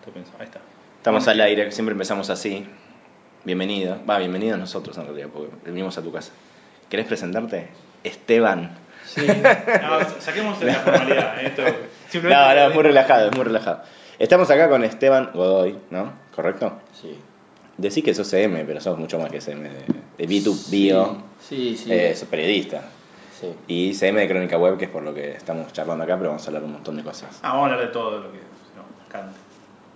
Estoy pensando, ahí está. Estamos al aire, siempre empezamos así. Bienvenido. Va, bienvenido a nosotros en realidad, porque venimos a tu casa. ¿Querés presentarte? Esteban. Sí. No, saquemos de la formalidad. ¿eh? Esto, simplemente- No, no, es muy relajado, es muy relajado. Estamos acá con Esteban Godoy, ¿no? ¿Correcto? Sí. Decís que sos CM, pero sos mucho más que CM de, de B2 Bio. Sí, sí. Eh, sos periodista. sí. Y CM de Crónica Web, que es por lo que estamos charlando acá, pero vamos a hablar un montón de cosas. Ah, vamos a hablar de todo lo que nos cante.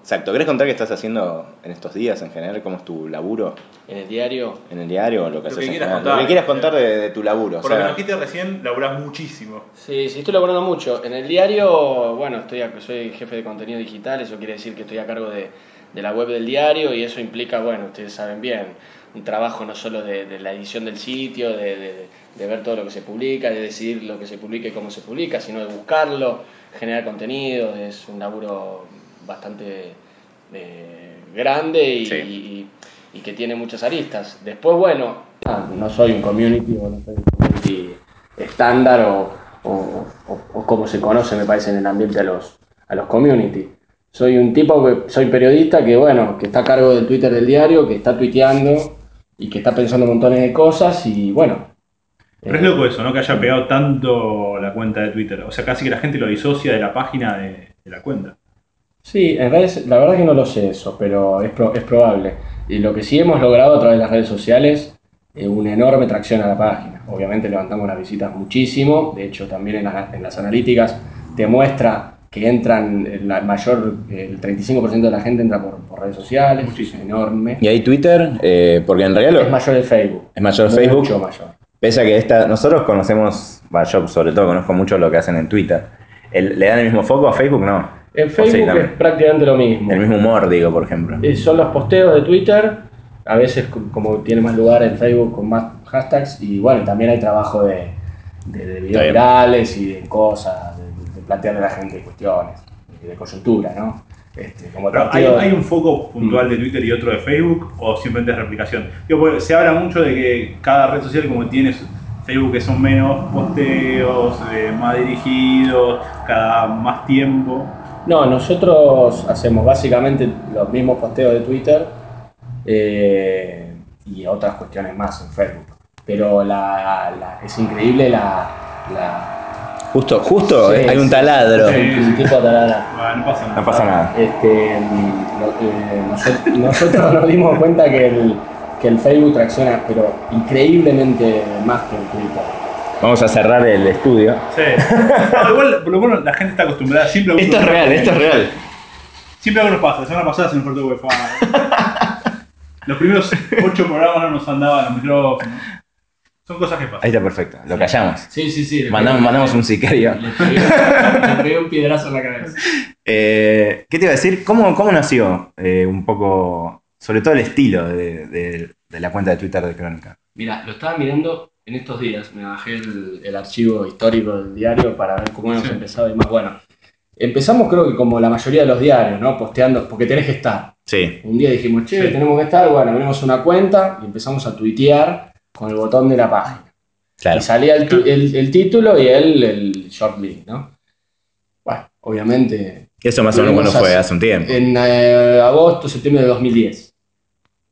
Exacto. ¿Querés contar qué estás haciendo en estos días en general? ¿Cómo es tu laburo En el diario, en el diario o lo que Lo haces que en quieras general? contar. Lo que quieras contar de, de tu laburo. Por o lo que sea, nos dijiste recién, laburás muchísimo. sí, sí, estoy laburando mucho. En el diario, bueno, estoy soy jefe de contenido digital, eso quiere decir que estoy a cargo de, de la web del diario y eso implica, bueno, ustedes saben bien, un trabajo no solo de, de la edición del sitio, de, de- de ver todo lo que se publica, de decidir lo que se publica y cómo se publica, sino de buscarlo, generar contenido, es un laburo bastante eh, grande y, Sí. y- y que tiene muchas aristas. Después, bueno, ah, no soy un community o no soy un community estándar o, o- o- o como se conoce, me parece, en el ambiente a los, a los community. Soy un tipo que soy periodista que, bueno, que está a cargo del Twitter del diario, que está tuiteando y que está pensando montones de cosas y, bueno. Pero es eh, loco eso, ¿no? Que haya pegado tanto la cuenta de Twitter. O sea, casi que la gente lo disocia de la página de, de la cuenta. Sí, en redes, la verdad que no lo sé eso, pero es, pro- es probable. Y lo que sí hemos logrado a través de las redes sociales es una enorme tracción a la página. Obviamente levantamos las visitas muchísimo, de hecho también en, la- en las analíticas te muestra que entran, el la mayor, el 35% de la gente entra por, por redes sociales, Muchísimo. es enorme. Y hay Twitter, eh, porque en realidad lo- Es mayor el Facebook. es mayor Mucho Facebook. mayor. Pese a que esta, nosotros conocemos, va, yo sobre todo conozco mucho lo que hacen en Twitter. El- ¿Le dan el mismo foco a Facebook? No. En sí, Facebook es prácticamente lo mismo. El mismo humor, digo, por ejemplo. Eh, son los posteos de Twitter, a veces co- como tiene más lugar en Facebook con más hashtags y bueno, también hay trabajo de, de, videos virales y de cosas, de, de plantearle a la gente cuestiones, de, de coyuntura, ¿no? Este, como Pero hay, un foco puntual de Twitter y otro de Facebook, o simplemente es replicación. Digo, porque se habla mucho de que cada red social, como tiene Facebook, que son menos posteos, eh, más dirigidos, cada más tiempo. No, nosotros hacemos básicamente los mismos posteos de Twitter eh, y otras cuestiones más en Facebook. Pero la, la- es increíble la... la Justo, justo Sí, eh, hay un sí. taladro. Sí. un tipo taladra. Bueno, no pasa nada. No pasa nada. Este, lo- eh, nosotros, nosotros nos dimos cuenta que el, que el Facebook tracciona, pero increíblemente más que el Twitter. Vamos a cerrar el estudio. Sí. No, igual, por lo menos la gente está acostumbrada. Siempre Esto es real, esto es real. Siempre algo nos pasa. La semana pasada se nos cortó wifi. Los primeros ocho programas no nos andaban los micrófonos. Son cosas que Ahí pasan. está perfecto, lo callamos. Sí, sí, sí. Mandamos, mandamos un sicario. Le pegué, le pegué un piedrazo en la cabeza. Eh, ¿Qué te iba a decir? ¿Cómo, cómo nació eh, un poco, sobre todo el estilo de, de- de la cuenta de Twitter de Crónica? Mira, lo estaba mirando en estos días. Me bajé el, el archivo histórico del diario para ver cómo hemos Sí. empezado y más. Bueno, empezamos creo que como la mayoría de los diarios, ¿no? Posteando, porque tenés que estar. Sí, Un día dijimos, che, Sí. tenemos que estar, bueno, abrimos una cuenta y empezamos a tuitear con el botón de la página. claro. Y salía el, el- el título y el, el short link, ¿no? Bueno, obviamente Eso más o menos cuando fue, hace- un tiempo. en eh, agosto, septiembre de 2010.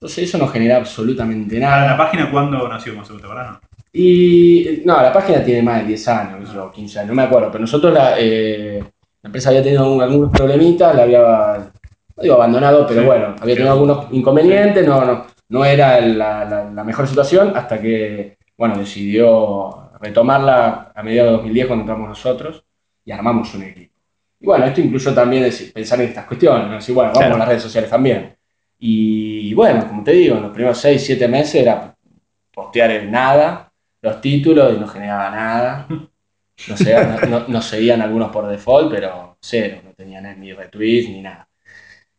Entonces eso no genera absolutamente nada. ¿La página cuándo nació? Más o menos, ¿verdad? Y no, la página tiene más de 10 años, yo, 15 años, no me acuerdo, pero nosotros la, eh, la empresa había tenido un- algunos problemitas, la había, no digo abandonado, pero Sí, bueno, había tenido algunos inconvenientes, no, no, no era la, la- la mejor situación hasta que, bueno, decidió retomarla a mediados de 2010 cuando entramos nosotros y armamos un equipo. Y bueno, esto incluso también es pensar en estas cuestiones, ¿no? Decir, bueno, vamos Claro. a las redes sociales también. Y bueno, como te digo, en los primeros 6, 7 meses era postear en nada, los títulos y no generaba nada. No, sé, no, no- nos seguían algunos por default, pero cero, no tenían ni retweets ni nada.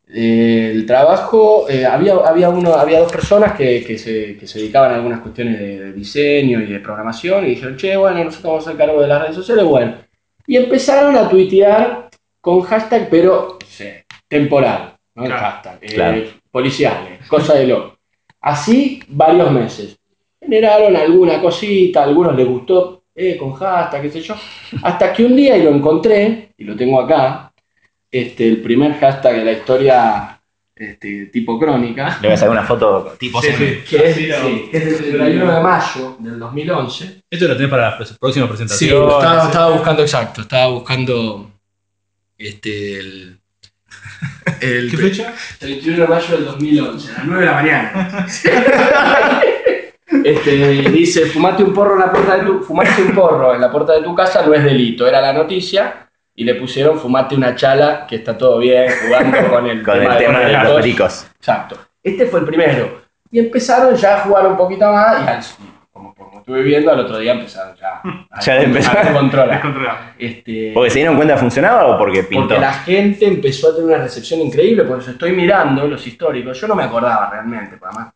Eh, el trabajo, eh, había, había, uno, había dos personas que, que se, que se dedicaban a algunas cuestiones de, de diseño y de programación y dijeron, che, bueno, nosotros vamos a hacer cargo de las redes sociales, bueno. Y empezaron a tuitear con hashtag, pero no sé, temporal, ¿no? Claro. hashtag, eh, Claro. policiales, cosa de loco. Así varios meses. Generaron alguna cosita, a algunos les gustó, eh, con hashtag, qué sé yo. Hasta que un día, y lo encontré, y lo tengo acá, este, el primer hashtag de la historia este, tipo crónica. Le voy a sacar una foto tipo Sí, sí, que es, sí, que es del 31 de mayo del 2011. Esto lo tenés para la próxima Sí, presentación. lo estaba, estaba buscando exacto, estaba buscando este, el, el ¿Qué fecha? 31 de mayo del 2011, a las 9 de la mañana. Este, dice, fumate un porro en la puerta de tu, fumaste un porro en la puerta de tu casa no es delito, era la noticia y le pusieron fumate una chala que está todo bien jugando con el Con el tema de los pericos. Exacto. Este fue el primero. Y empezaron ya a jugar un poquito más y, como, como estuve viendo, al otro día empezaron ya a, Ya a controlar. Este, ¿Porque se dieron cuenta que funcionaba o porque pintó? porque la gente empezó a tener una recepción increíble, por eso estoy mirando los históricos. Yo no me acordaba realmente, además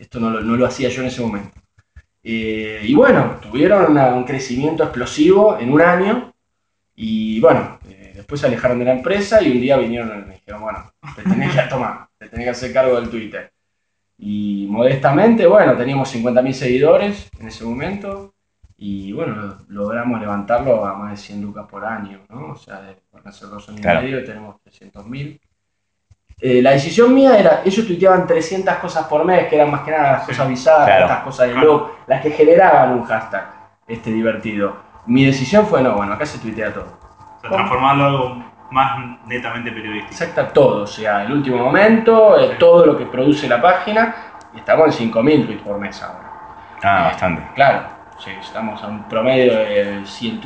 esto no lo, no lo hacía yo en ese momento. Eh, y bueno, tuvieron una- un crecimiento explosivo en un año. Y bueno, eh, después se alejaron de la empresa y un día vinieron y me dijeron, bueno, te tenés que tomar, te tenés que hacer cargo del Twitter. Y modestamente, bueno, teníamos 50.000 seguidores en ese momento. Y bueno, lo- logramos levantarlo a más de 100 lucas por año, ¿no? O sea, de, a ser dos años Claro. y medio tenemos 300.000. Eh, la decisión mía era, ellos tuiteaban 300 cosas por mes, que eran más que nada las cosas bizarras, Claro. estas cosas de Claro. look, las que generaban un hashtag este, divertido. Mi decisión fue, no, bueno, acá se tuitea todo. O sea, transformarlo en algo más netamente periodístico. Exacta todo, o sea, el último momento, eh, todo lo que produce la página, y estamos en 5.000 tweets por mes ahora. Ah, bastante. Claro, sí, estamos a un promedio de 100,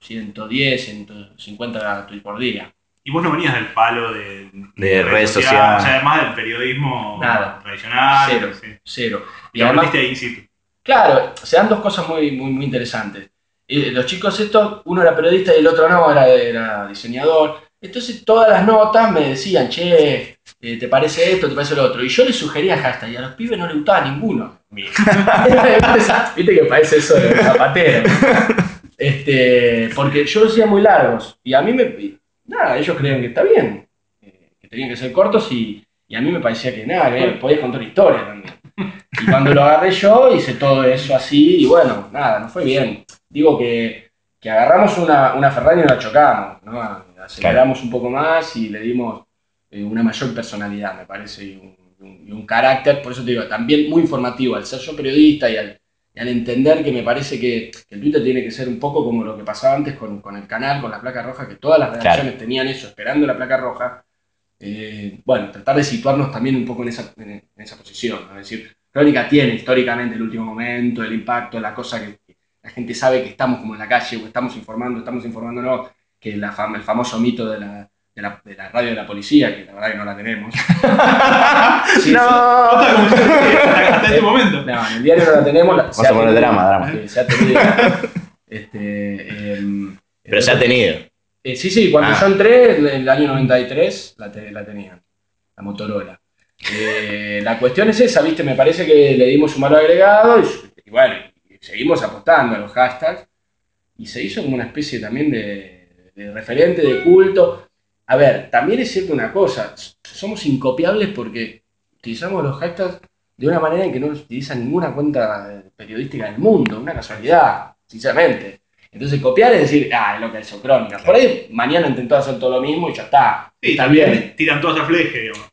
110, 150 tweets por día. Y vos no venías del palo de, De redes sociales. O sea, además del periodismo Nada. tradicional. Cero. sí. Cero. Y, Y además, ahí in situ. claro, se dan dos cosas muy, muy, muy interesantes. Eh, los chicos estos, uno era periodista y el otro no, era, era diseñador. Entonces todas las notas me decían, che, eh, ¿te parece esto? ¿Te parece lo otro? Y yo les sugería hashtag y a los pibes no les gustaba ninguno. Viste que parece eso de zapatero. Este, porque yo los hacía muy largos y a mí me... Nada, ellos creían que está bien, eh, que tenían que ser cortos y, y a mí me parecía que nada, que podías contar historia también. Y cuando lo agarré yo hice todo eso así y bueno, nada, no fue bien. Digo que, que agarramos una, una Ferrari y la chocamos, ¿no? aceleramos un poco más y le dimos eh, una mayor personalidad, me parece, y un, y un- y un carácter, por eso te digo, también muy informativo, al ser yo periodista y al, al entender que me parece que, que el Twitter tiene que ser un poco como lo que pasaba antes con, con el canal, con la placa roja, que todas las redacciones tenían eso, esperando la placa roja. Eh, bueno, tratar de situarnos también un poco en esa, en, en esa posición, ¿no? es decir, Crónica tiene históricamente el último momento, el impacto, la cosa que que la gente sabe que estamos como en la calle, o estamos informando, estamos informándonos, que la fam- el famoso mito de la, de, la, de la radio de la policía, que la verdad que no la tenemos. Sí, no. Hasta como- hasta hasta este momento. no, en el diario no la tenemos. la- Vamos a poner drama, drama. Sí, se ha tenido. este, em, Pero se ha tenido. eh, sí, sí, cuando Ah. yo entré, en el año 93, la, te- la tenían, la Motorola. Eh, la cuestión es esa, ¿viste? Me parece que le dimos un valor agregado y, y bueno, seguimos apostando a los hashtags y se hizo como una especie también de, de referente, de culto. A ver, también es cierto una cosa, somos incopiables porque utilizamos los hashtags de una manera en que no los utiliza ninguna cuenta periodística del mundo, una casualidad, sinceramente. Entonces copiar es decir, ah, es lo que hizo Crónica. Por ahí mañana intentó hacer todo lo mismo y ya está. Sí, está bien. tiran todas a fleje, digamos.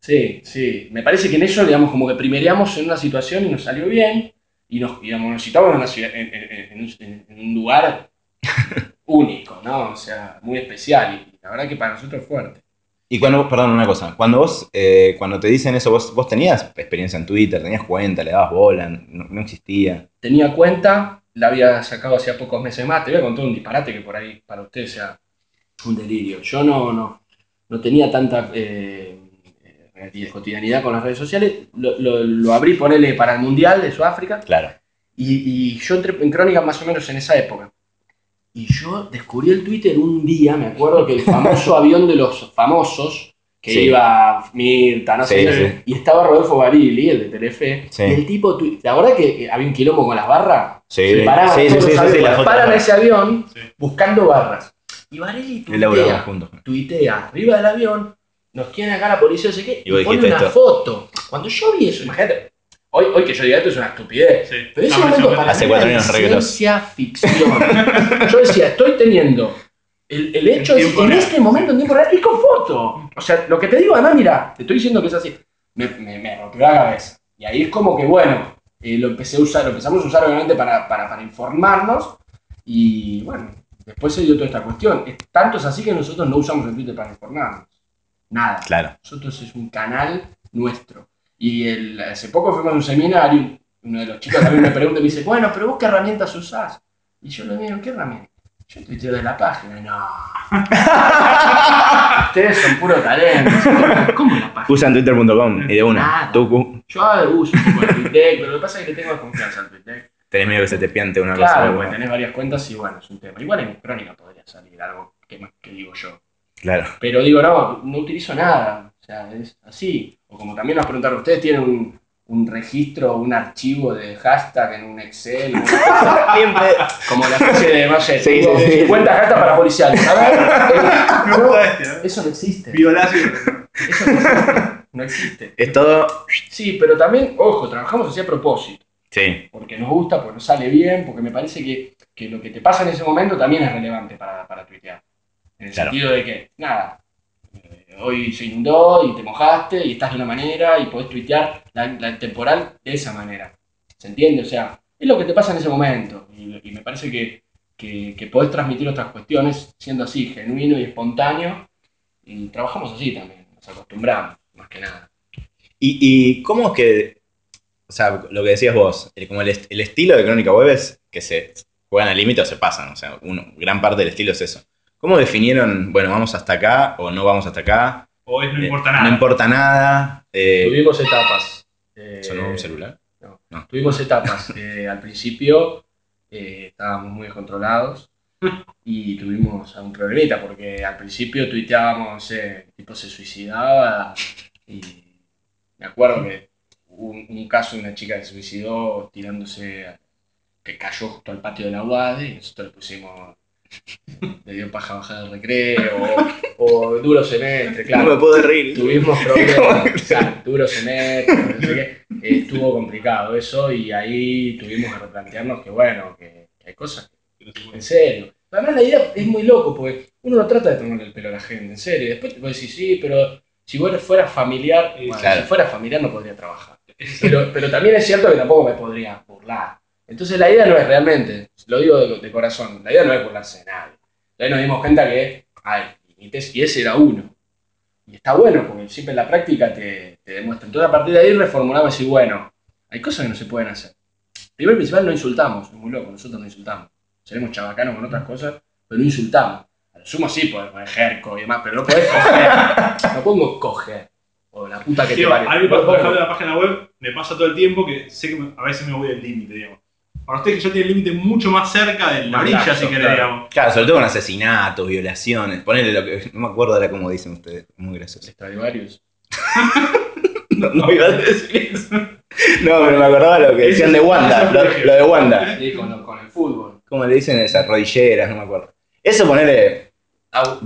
Sí, sí. Me parece que en eso, digamos, como que primereamos en una situación y nos salió bien y nos, digamos, nos situamos en, una ciudad- en- en- en un, en- en un lugar único, ¿no? O sea, muy especial y la verdad que para nosotros es fuerte. Y cuando, perdón, una cosa, cuando vos, eh, cuando te dicen eso, vos, vos tenías experiencia en Twitter, tenías cuenta, le dabas bola, no, no existía. Tenía cuenta, la había sacado hacía pocos meses más. Te voy a contar un disparate que por ahí para usted sea un delirio. Yo no, no, no tenía tanta eh, eh, cotidianidad con las redes sociales. Lo, lo- lo abrí, ponele, para el Mundial de Sudáfrica. Claro. Y, y yo entré en Crónica más o menos en esa época. Y yo descubrí el Twitter un día, me acuerdo que el famoso avión de los famosos, que Sí. iba Mirta, no sé, Sí, qué, sí. y estaba Rodolfo Barili, el de Telefe, Sí. y el tipo, ¿la verdad que eh, había un quilombo con las barras? Sí, Se paraban sí, sí, todos sí, los sí, sí, aviones, la foto. paran ese avión Sí. buscando barras. Y Barili tuitea, tuitea arriba del avión, nos tiene acá la policía, no sé qué, Y y pone una esto. foto. Cuando yo vi eso, imagínate, hoy, hoy que yo diga esto es una estupidez. Sí. Pero ese No, momento para Hace mí cuatro años ciencia ficción. Yo decía, estoy teniendo El, el hecho En es en real, este momento, en tiempo real, y con foto. O sea, lo que te digo, además, mira, te estoy diciendo que es así. Me, me, me rompió la cabeza. Y ahí es como que, bueno, eh, lo empecé a usar, lo empezamos a usar obviamente para, para, para informarnos. Y bueno, después se dio toda esta cuestión. Es- tanto es así que nosotros no usamos el Twitter para informarnos. Nada. Claro. Nosotros es un canal nuestro. Y el, hace poco fuimos a un seminario, uno de los chicos también me pregunta y me dice, bueno, pero vos qué herramientas usás? Y yo le digo, ¿qué herramienta? Yo tuiteo de la página. No. Ustedes son puro talento. ¿Cómo la página? Usan twitter.com y de una. Nada. Tú Yo uso un poco el TweetDeck, pero lo que pasa es que le tengo confianza al TweetDeck. tenés miedo que se te piante una Claro, cosa. porque tenés varias cuentas y bueno, es un tema. Igual en crónica podría salir algo que, que digo yo. Claro. Pero digo, no, no utilizo nada. O sea, es así. O como también nos preguntaron, ¿ustedes tienen un, un registro, un archivo de hashtag en un Excel? ¿no? Siempre. Como la especie de, no sé, Sí, tengo sí, sí. 50 hashtags para policiales. A ver, Me no, gusta eso no existe. Violacio. Eso no existe. No existe. Es todo. Sí, pero también, ojo, trabajamos así a propósito. Sí. Porque nos gusta, porque nos sale bien, porque me parece que, que lo que te pasa en ese momento también es relevante para, para tuitear. En el Claro. sentido de que, nada, hoy se inundó y te mojaste y estás de una manera y podés tuitear la, temporal de esa manera. ¿Se entiende? O sea, es lo que te pasa en ese momento. Y, me parece que, que, que podés transmitir otras cuestiones siendo así, genuino y espontáneo. Y trabajamos así también, nos acostumbramos, más que nada. ¿Y, y cómo es que, o sea, lo que decías vos, como el, el estilo de Crónica Web es que se juegan al límite o se pasan, o sea, uno, gran parte del estilo es eso. ¿Cómo definieron, bueno, vamos hasta acá o no vamos hasta acá? O es no Eh, importa nada. No importa nada. eh, Tuvimos etapas. Eh, ¿Sonó un celular? Tuvimos etapas. Eh, al principio eh, estábamos muy descontrolados y tuvimos un problemita porque al principio tuiteábamos, eh, tipo se suicidaba y me acuerdo que hubo un, un caso de una chica que se suicidó tirándose, a- que cayó justo al patio de la UAD y nosotros le pusimos, le dio paja bajar del recreo o, o duro semestre, claro. No me puedo reír. Tuvimos problemas, claro, duro semestre, no sé qué. Eh, estuvo complicado eso y ahí tuvimos que replantearnos que bueno, que, que hay cosas Que en serio. Además la idea es muy loco porque uno no trata de tomarle el pelo a la gente, en serio. Después te puedes decir, sí, pero si vos fueras familiar, bueno, claro. si fuera familiar no podría trabar. Pero, pero también es cierto que tampoco me podría burlar. Entonces la idea no es realmente, lo digo de, de corazón, la idea no es burlarse de nadie. Nos dimos cuenta que hay límites y ese era uno. Y está bueno porque siempre en la práctica te, te demuestra. Entonces a partir de ahí reformulamos y bueno, hay cosas que no se pueden hacer. Primero y principal no insultamos, es muy loco, nosotros no insultamos. Seremos chabacanos con otras cosas, pero no insultamos. A lo sumo sí podés poner jerco y demás, pero no podés coger. no pongo coger. O la puta que te Digo, parió. a mí por ejemplo, la página web, me pasa todo el tiempo que sé que me- a veces me voy del límite, digamos. Para ustedes que ya tienen el límite mucho más cerca de la orilla, si querés, claro. digamos. Claro, sobre todo con asesinatos, violaciones. Ponele lo que. No me acuerdo ahora cómo dicen ustedes. Muy gracioso. Stradivarius. No, no iba a decir eso. No, pero me acordaba lo que decían de Wanda. Lo, lo de Wanda. Sí, con, el fútbol. ¿Cómo le dicen esas rodilleras? No me acuerdo. Eso ponele.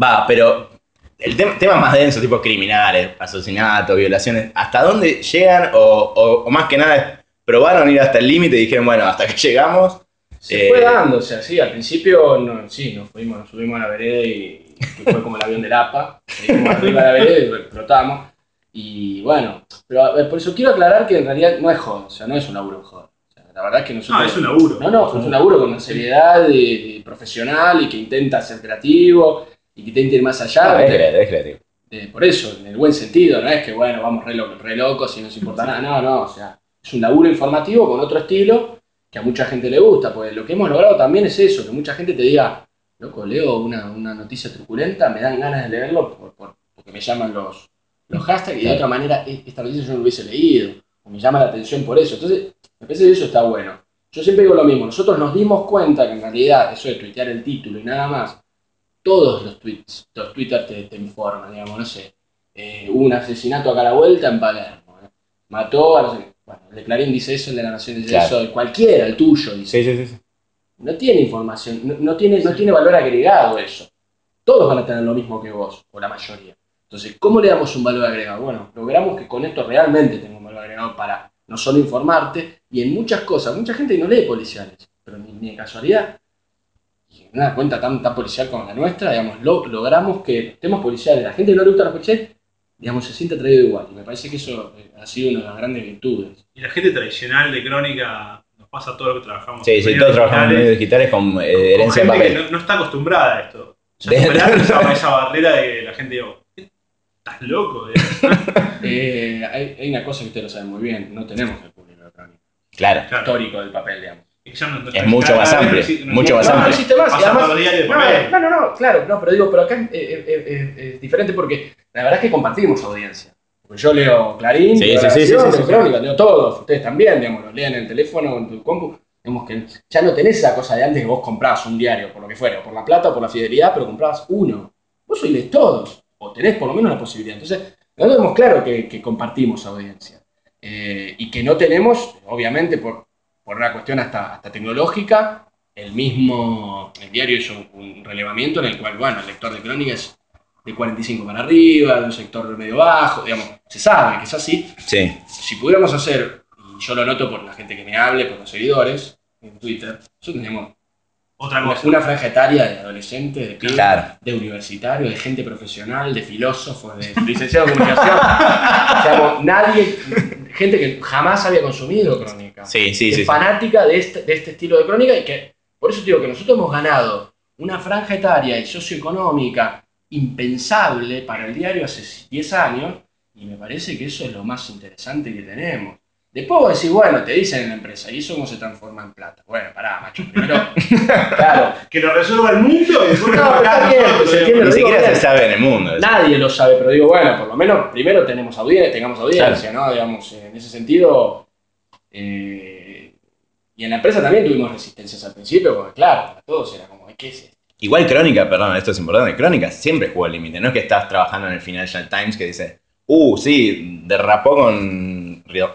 Va, pero. El tema, temas más densos, tipo criminales, asesinatos, violaciones. ¿Hasta dónde llegan? O, o- o más que nada, probaron ir hasta el límite y dijeron, bueno, hasta que llegamos. Se Eh, fue dando, o sea, sí, al principio no, sí, nos fuimos, nos subimos a la vereda y fue como el avión del APA, seguimos arriba de la vereda y explotamos. Y bueno, pero eh, por eso quiero aclarar que en realidad no es joda, o sea, no es un laburo joda. O sea, la verdad es que nosotros... No, es un laburo. No, no, es un laburo con una seriedad de- de profesional y que intenta ser creativo y que intenta ir más allá. Ah, es creativo, es creativo. de- por eso, en el buen sentido, no es que bueno, vamos re, lo- re locos y no nos importa nada, no, no, o sea, es un laburo informativo con otro estilo que a mucha gente le gusta, pues lo que hemos logrado también es eso, que mucha gente te diga, loco, leo una, una noticia truculenta, me dan ganas de leerlo por- por- porque me llaman los, los hashtags y de otra manera e- esta noticia yo no lo hubiese leído, o me llama la atención por eso, entonces me parece que eso está bueno. Yo siempre digo lo mismo, nosotros nos dimos cuenta que en realidad eso de tuitear el título y nada más, todos los tweets, los Twitter te, te informan, digamos, no sé, eh, hubo un asesinato acá a la vuelta en Palermo, eh, mató a no sé, bueno, el de Clarín dice eso, el de la Nación dice Claro. eso, cualquiera, el tuyo dice, Sí, sí, sí. no tiene información, no, no tiene, no tiene valor agregado eso, todos van a tener lo mismo que vos, o la mayoría. Entonces, ¿cómo le damos un valor agregado? Bueno, logramos que con esto realmente tenga un valor agregado para no solo informarte, y en muchas cosas, mucha gente no lee policiales, pero ni, ni de casualidad, y en una cuenta tan, tan policial como la nuestra, digamos, lo- logramos que los temas policiales, la gente que no le gusta la policía, digamos, se siente atraído igual. Y me parece que eso eh, ha sido una de las grandes virtudes. Y la gente tradicional de crónica nos pasa todo lo que trabajamos. Sí, sí, todos trabajamos en digitales, medios digitales con eh, con herencia en gente que papel. No, no está acostumbrada a esto. Ya De- esa, esa barrera de que la gente digo, ¿estás loco? Eh, hay, hay una cosa que ustedes lo saben muy bien, no tenemos el público electrónico Claro, Claro. histórico del papel, digamos. Ya no- Es mucho más amplio, mucho más no, amplio. no no, no, no, no, claro, no, pero digo, pero acá es, eh, eh, eh, eh, es diferente porque la verdad es que compartimos audiencia. Porque yo leo Clarín, Sí, leo sí, La sí, sí, Nación, sí, leo sí. Crónica, leo todos, ustedes también, digamos, los leen en el teléfono o en tu compu. Digamos que ya no tenés esa cosa de antes que vos comprabas un diario, por lo que fuera, o por la plata o por la fidelidad, pero comprabas uno. Vos hoy lees todos, o tenés por lo menos la posibilidad. Entonces, nosotros tenemos claro que, que compartimos audiencia. Eh, y que no tenemos, obviamente, por, por una cuestión hasta, hasta tecnológica, el mismo, el diario hizo un relevamiento en el cual, bueno, el lector de crónica es de 45 para arriba, de un sector medio bajo, digamos, se sabe que es así. sí. Si pudiéramos hacer, y yo lo noto por la gente que me hable, por los seguidores en Twitter, nosotros tenemos Otra una, cosa. una franja etaria de adolescentes, de pibes, Claro. de universitarios, de gente profesional, de filósofos, de licenciados en comunicación. Digamos, nadie, gente que jamás había consumido crónica Sí, sí, que sí. fanática de este, de este estilo de crónica y que por eso te digo que nosotros hemos ganado una franja etaria y socioeconómica impensable para el diario hace 10 años y me parece que eso es lo más interesante que tenemos. Después vos decís, bueno, te dicen en la empresa, ¿y eso cómo se transforma en plata? Bueno, pará, macho, primero, claro, Que lo resuelva el mundo y después No, lo está bien, se entiende. Ni siquiera se sabe en el mundo. eso. Nadie lo sabe, pero digo, bueno, por lo menos primero tenemos audiencia, tengamos audiencia, ¿no? Digamos, en ese sentido. eh, y en la empresa también tuvimos resistencias al principio, porque claro, para todos era como, ¿qué es esto? Igual Crónica, perdón, esto es importante. Crónica siempre jugó al límite. No es que estás trabajando en el Financial Times que dice, uh, sí, derrapó con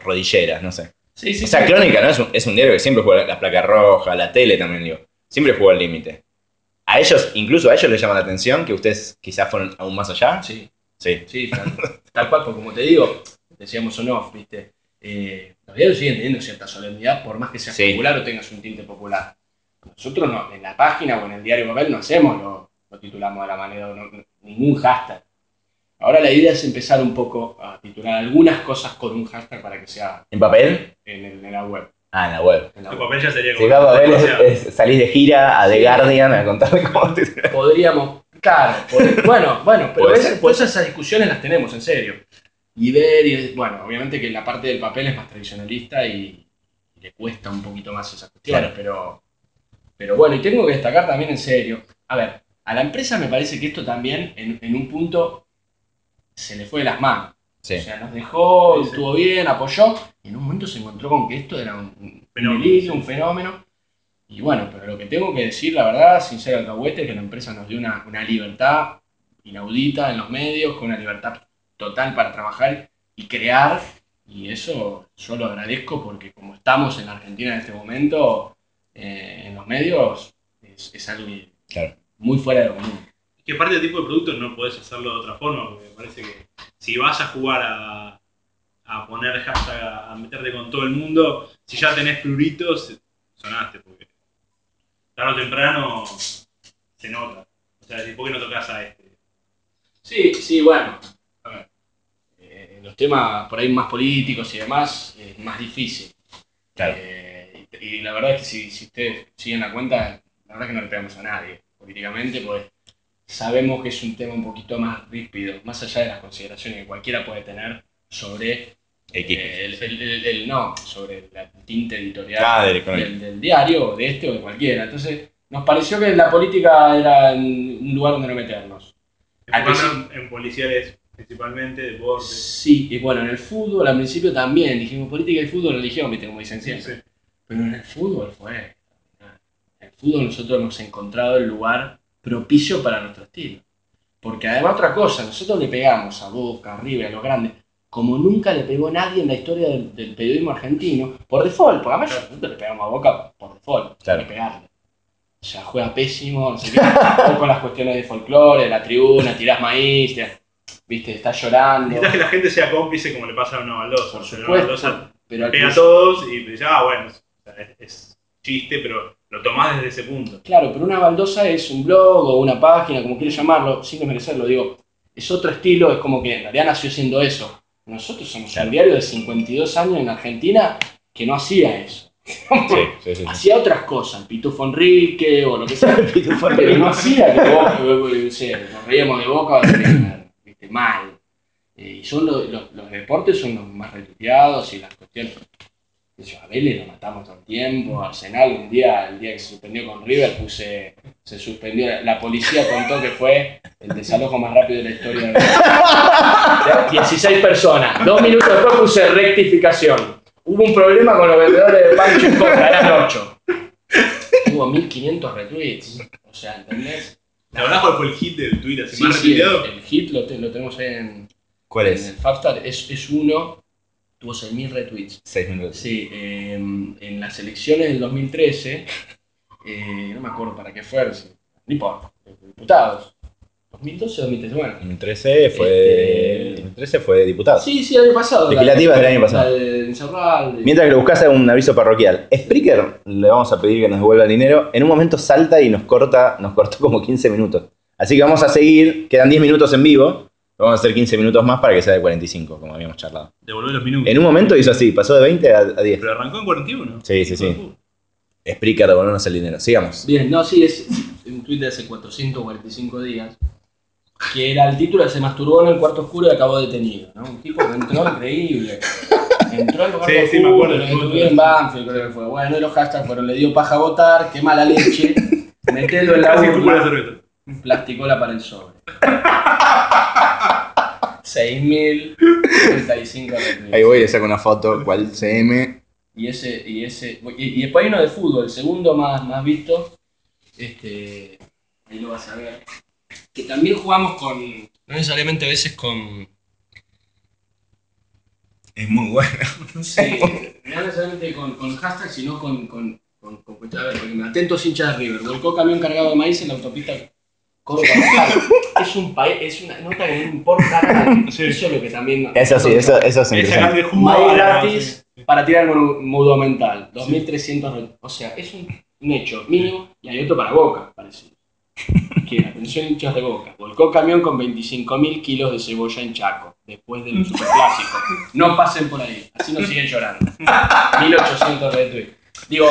rodilleras, no sé. Sí, sí, O sea, sí. Crónica ¿no? es, un, es un diario que siempre jugó la placa roja, la tele también, digo. Siempre jugó al límite. A ellos, incluso a ellos les llama la atención que ustedes quizás fueron aún más allá. Sí, Sí. sí, tal, tal cual, porque como te digo, decíamos on off, ¿viste? Eh, los diarios siguen teniendo cierta solemnidad, por más que seas Sí. popular o tengas un tinte popular. Nosotros no, en la página o en el diario papel no hacemos lo, lo titulamos de la manera, no- ningún hashtag. Ahora la idea es empezar un poco a titular algunas cosas con un hashtag para que sea ¿En papel? en, el- en la web. Ah, en la web. en la El web. papel ya sería Si como. a es, es- salís de gira a The Sí. Guardian a contarle cómo te... Podríamos, claro, pod- bueno, bueno, pero Puede ese- ser, pues esas discusiones las tenemos, en serio. Y ver, y, bueno, obviamente que la parte del papel es más tradicionalista y, y le cuesta un poquito más esas cuestiones, Claro. pero, pero bueno, y tengo que destacar también en serio, a ver, a la empresa me parece que esto también en, en un punto se le fue de las manos. Sí. O sea, nos dejó, Sí, sí. estuvo bien, apoyó, y en un momento se encontró con que esto era un, un Fenómeno. delirio, un fenómeno. Y bueno, pero lo que tengo que decir, la verdad, sin ser alcahuete, es que la empresa nos dio una, una libertad inaudita en los medios, con una libertad total para trabajar y crear. Y eso yo lo agradezco porque como estamos en la Argentina en este momento, eh, en los medios, es, es algo Claro. muy fuera de lo común. Que parte del tipo de producto no podés hacerlo de otra forma, porque me parece que si vas a jugar a, a poner hashtag, a, a meterte con todo el mundo, si ya tenés pluritos, sonaste, porque tarde o temprano se nota. O sea, ¿por qué no tocas a este? Sí, sí, bueno. A ver. eh, en los temas por ahí más políticos y demás, es más difícil. Claro. Eh, y, y la verdad es que si, si ustedes siguen la cuenta, la verdad es que no le pegamos a nadie políticamente, pues sabemos que es un tema un poquito más ríspido, más allá de las consideraciones que cualquiera puede tener sobre eh, el, el- el- el- no, sobre la tinte editorial Ah, del del, del diario, o de este o de cualquiera. Entonces, nos pareció que la política era un lugar donde no meternos. Al Enfocando en, policiales principalmente, deportes. Sí, y bueno, en el fútbol al principio también dijimos política y fútbol religión, viste, como dicen Sí, siempre. sí. Pero en el fútbol fue. En el fútbol nosotros hemos encontrado el lugar propicio para nuestro estilo. Porque además otra cosa, nosotros le pegamos a Boca, a River, a los grandes, como nunca le pegó nadie en la historia del, del periodismo argentino, por default, porque además nosotros le pegamos a Boca por default, Claro. hay que pegarle. O sea, juega pésimo, no sé qué, con las cuestiones de folclore, la tribuna, tirás maíz, te- viste, estás llorando. Necesitas que la gente sea cómplice como le pasa a una baldosa. Por supuesto. Baldosa Pero pega a todos y dice, ah, bueno, es chiste, pero Lo tomás desde ese punto. Claro, pero una baldosa es un blog o una página, como quieras llamarlo, sin desmerecerlo, digo, es otro estilo, es como que en realidad nació siendo eso. Nosotros somos un diario de 52 años en Argentina que no hacía eso. Sí, sí, sí. Hacía otras cosas, el Pitufo Enrique o lo que sea. Pitufo Pero no hacía que no sé, nos reíamos de Boca viste, mal. Eh, Y son los, los- los deportes son los más retuiteados y las cuestiones. Yo, A Vélez lo matamos todo el tiempo, Arsenal un día, el día que se suspendió con River, puse, se suspendió, la policía contó que fue el desalojo más rápido de la historia de Vélez. 16 personas, dos minutos después puse rectificación. Hubo un problema con los vendedores de pancho en Coca, eran 8. Hubo 1500 retweets, o sea, ¿entendés? ¿La verdad cuál fue el hit del tweet así Sí, más sí, el, hit lo, te- lo tenemos ahí en, ¿Cuál en es? el Fabstar, es, es uno, tuvo 6.000 retweets. Seis minutos. Sí, eh, en las elecciones del 2013, eh, no me acuerdo para qué fue, no importa, diputados. 2012 o 2013, bueno. 2013 fue, Este- 2013 fue diputado. Sí, sí, el año pasado. la- Legislativas del año pasado. De. Mientras que lo buscas, un aviso parroquial. Spreaker, le vamos a pedir que nos devuelva el dinero. En un momento salta y nos corta, nos cortó como 15 minutos. Así que vamos a seguir, quedan 10 minutos en vivo. Vamos a hacer 15 minutos más para que sea de 45, como habíamos charlado. Devolver los minutos. En un momento hizo así, pasó de 20 a, a 10. Pero arrancó en 41. Sí, sí, sí. Spreaker, devolvernos el dinero. Sigamos. Bien, no, sí, es un tweet de hace 445 días. Que era el título de Se masturbó en el cuarto oscuro y acabó detenido. ¿no? Un tipo que entró increíble. Entró al cuarto Sí, sí, me oscuro, acuerdo, lo me acuerdo. detuvieron en Banfield, creo que fue. Bueno, y los hashtags fueron: le dio paja a votar, qué mala leche, metelo en la la urna, cerveza. plasticola para el sobre. 6.035 retweets. Ahí voy, le saco una foto, cual CM. Y ese, y ese, y, y después hay uno de fútbol, el segundo más, más visto, este, ahí lo vas a ver, que también jugamos con, no necesariamente a veces con, Es muy bueno. sí, no necesariamente con, con hashtag, sino con, con, con, con a ver, porque me atentos hinchas de River, volcó camión cargado de maíz en la autopista Es un país, es una nota que no importa nada, Sí. eso es lo que también... Eso sí, eso, eso es Esa interesante. ah, gratis para tirar el mono- mudo mental. 2.300. re- O sea, es un, un hecho mínimo y hay otro para Boca, parece. Que atención hinchas de Boca. Volcó camión con 25.000 kilos de cebolla en Chaco, después del superclásico. No pasen por ahí, así no siguen llorando. 1.800 retweets. Digo,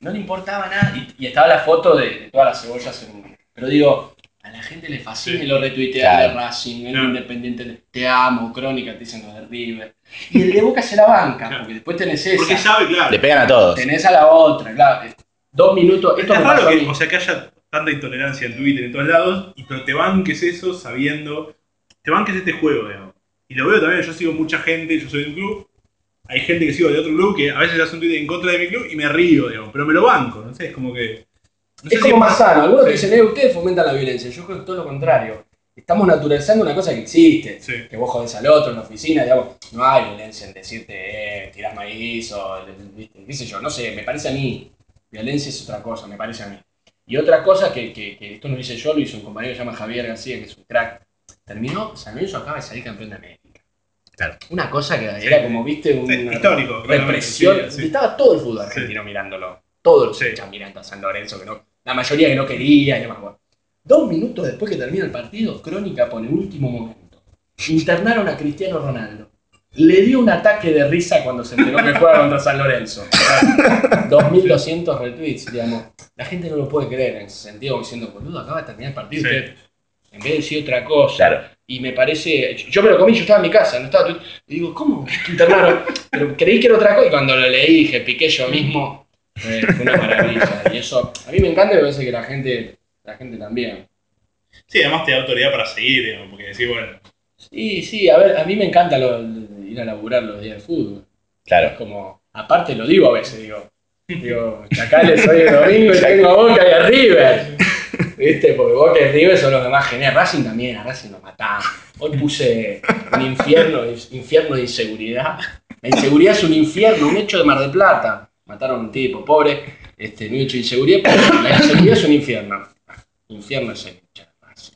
no le importaba nada y, y estaba la foto de, de todas las cebollas en... Pero digo, a la gente le fascina Sí. y lo retuitea el de Claro. Racing, el Claro. Independiente, te amo, Crónica, te dicen los de River. Y el de Boca se la banca, Claro. porque después tenés esa. Porque sabe, claro. Le pegan a todos. Tenés a la otra, claro. eh, Dos minutos. Esto Es raro que, o sea, que haya tanta intolerancia en Twitter en todos lados, y pero te banques eso sabiendo, te banques este juego, digamos. Y lo veo también, yo sigo mucha gente, yo soy de un club, hay gente que sigo de otro club que a veces hace un tweet en contra de mi club y me río, digamos, pero me lo banco, no sé, es como que... no es como más sano. Algunos te Sí. dicen, eh, ustedes fomentan la violencia. Yo creo que todo lo contrario. Estamos naturalizando una cosa que existe. Sí. Que vos jodés al otro en la oficina, digamos. No hay violencia en decirte, eh, tirás maíz o, qué sé yo, no sé, me parece a mí. Violencia es otra cosa, me parece a mí. Y otra cosa que, que, que esto no lo hice yo, lo hizo un compañero que se llama Javier García, que es un crack. Terminó, San Lorenzo acaba de salir campeón de América. Claro. Una cosa que era como, viste, una histórico, represión. Estaba todo el fútbol argentino mirándolo. Todos los Sí. mirando a San Lorenzo, que no, la mayoría que no quería y demás. Bueno, Dos minutos después que termina el partido, Crónica pone último momento. Internaron a Cristiano Ronaldo. Le dio un ataque de risa cuando se enteró que juega contra San Lorenzo. 2200 retweets, digamos. La gente no lo puede creer en ese sentido, diciendo, boludo, acaba de terminar el partido. Sí. usted, en vez de decir otra cosa. Claro. Y me parece. Yo me lo comí, yo estaba en mi casa, no estaba. Y digo, ¿cómo? Internaron. Pero creí que era otra cosa. Y cuando lo leí, dije, piqué yo mismo. Eh, fue una maravilla. Y eso, a mí me encanta y me parece que la gente, la gente también. Sí, además te da autoridad para seguir, digamos, porque decís, bueno, Sí, sí, a ver, a mí me encanta lo- ir a laburar los días de fútbol. Es Claro. como, aparte lo digo a veces, digo, digo, chacales hoy es domingo y tengo a Boca y a River. ¿Viste? Porque Boca y River son los que más generan. Racing también, a Racing lo matamos. Hoy puse un infierno, infierno de inseguridad. La inseguridad es un infierno, un hecho de Mar del Plata. Mataron a un tipo, pobre, este, un hecho de inseguridad. pero La inseguridad es un infierno. Infierno es el hincha de Racing.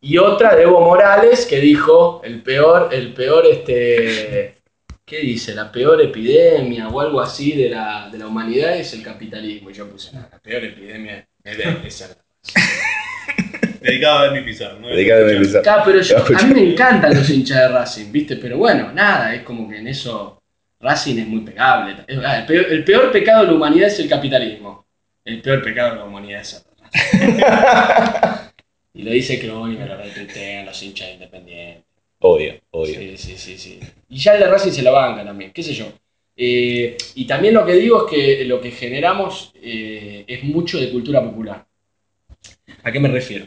Y otra de Evo Morales que dijo el peor, el peor, este, ¿qué dice? La peor epidemia o algo así de la, de la humanidad es el capitalismo. Y yo puse, no, la peor epidemia es de esa. Dedicado a Dani Pizarro, ¿no? Dedicado a Dani Pizarro. Claro, pero yo, a mí me encantan los hinchas de Racing, ¿viste? Pero bueno, nada, es como que en eso Racing es muy pegable. Es- ah, El peor, el peor pecado de la humanidad es el capitalismo. El peor pecado de la humanidad es el Racing. y lo dice Crony, me lo retuitean los hinchas independientes. Obvio, obvio. Sí, sí, sí, sí. Y ya el de Racing se la banca también, qué sé yo. Eh, y también lo que digo es que lo que generamos eh, es mucho de cultura popular. ¿A qué me refiero?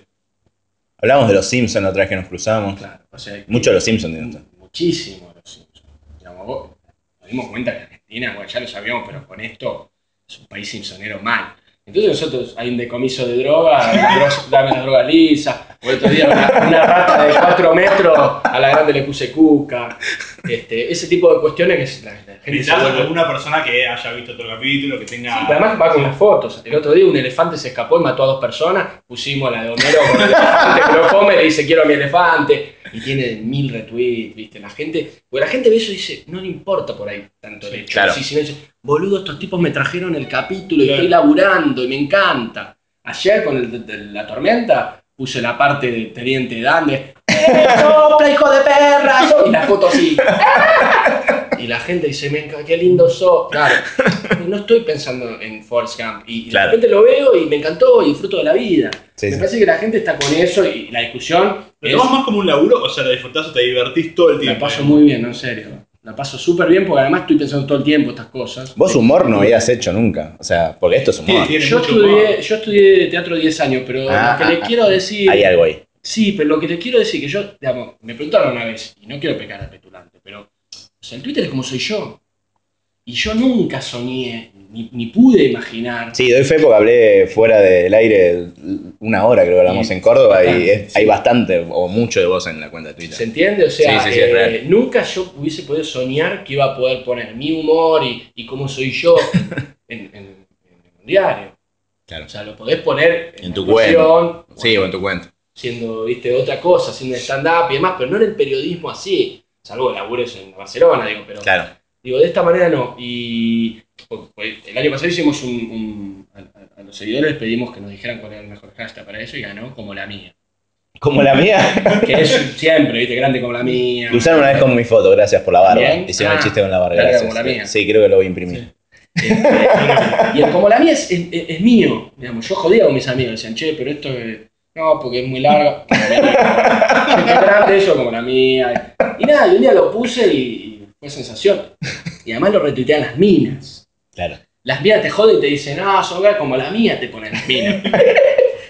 Hablamos de los Simpsons la otra vez que nos cruzamos. Claro, o sea, Mucho de los Simpsons. digamos. Muchísimo los Simpsons. Digamos, vos- dimos cuenta que Argentina, bueno, ya lo sabíamos, pero con esto es un país simpsonero mal. Entonces nosotros hay un decomiso de droga, dame la droga lisa, o el otro día una, una rata de 4 metros, a la grande le puse cuca. Este, ese tipo de cuestiones que es- la, la gente se Necesitas vuelve- alguna persona que haya visto otro capítulo, que tenga. Sí, pero además va con las fotos. El otro día un elefante se escapó y mató a dos personas. Pusimos la de Homero con el elefante que lo come y le dice quiero a mi elefante. Y tiene mil retweets, ¿viste? La gente. Porque la gente ve eso y dice, no le importa por ahí tanto el hecho. claro. Sí, sino dice, boludo, estos tipos me trajeron el capítulo y Claro. estoy laburando y me encanta. Ayer con el de, de la tormenta puse la parte de Teniente Dan de ¡Eh, sopla, hijo de perra! Y la foto así. Y la gente dice, me encanta, qué lindo sos. Claro, no estoy pensando en Forrest Gump. Y de Claro. repente lo veo y me encantó y disfruto de la vida. Sí, me sí. parece que la gente está con eso y la discusión ¿Lo es, tomas más como un laburo o sea, lo disfrutás o te divertís todo el la tiempo? paso muy bien, no, en serio. La paso súper bien porque además estoy pensando todo el tiempo estas cosas. Vos humor no habías hecho nunca. O sea, porque esto es humor. Sí, Yo estudié, humor. yo estudié teatro 10 años, pero Ah, lo que ah, le ah. quiero decir... Hay algo ahí. Sí, pero lo que te quiero decir que yo, digamos, me preguntaron una vez, y no quiero pecar a petulante, pero o sea, el Twitter es como soy yo. Y yo nunca soñé, ni, ni pude imaginar. Sí, doy fe porque hablé fuera del aire una hora, creo que hablamos Y- en Córdoba, y bastante, es- sí. hay bastante o mucho de vos en la cuenta de ¿Se Twitter. entiende? O sea, Sí, sí, eh, nunca yo hubiese podido soñar que iba a poder poner mi humor y, y cómo soy yo en, en- en un diario. Claro. O sea, lo podés poner En tu actuación, Sí, o en tu cuenta. Siendo, viste, otra cosa, haciendo stand-up y demás, pero no en el periodismo así. Salvo labures en Barcelona, digo, pero Claro. Digo, de esta manera no. Y pues, pues, el año pasado hicimos un. un- a, los seguidores les pedimos que nos dijeran cuál era el mejor hashtag para eso y ganó como la mía. Como la mía. Que es siempre, viste, grande como la mía. Lo usaron una vez con mi foto, gracias por la barba. Bien. Hicieron el Ah, chiste con la barba, gracias. como la mía. Sí, creo que lo voy a imprimir. Este, y el como la mía es, es- es mío. Digamos, yo jodía con mis amigos, decían, che, pero esto es. No, porque es muy larga. Qué grande eso como la mía. Y nada, y un día lo puse y, y fue sensación. Y además lo retuitean las minas. Claro. Las minas te joden y te dicen, no, son gays como la mía, te ponen las minas.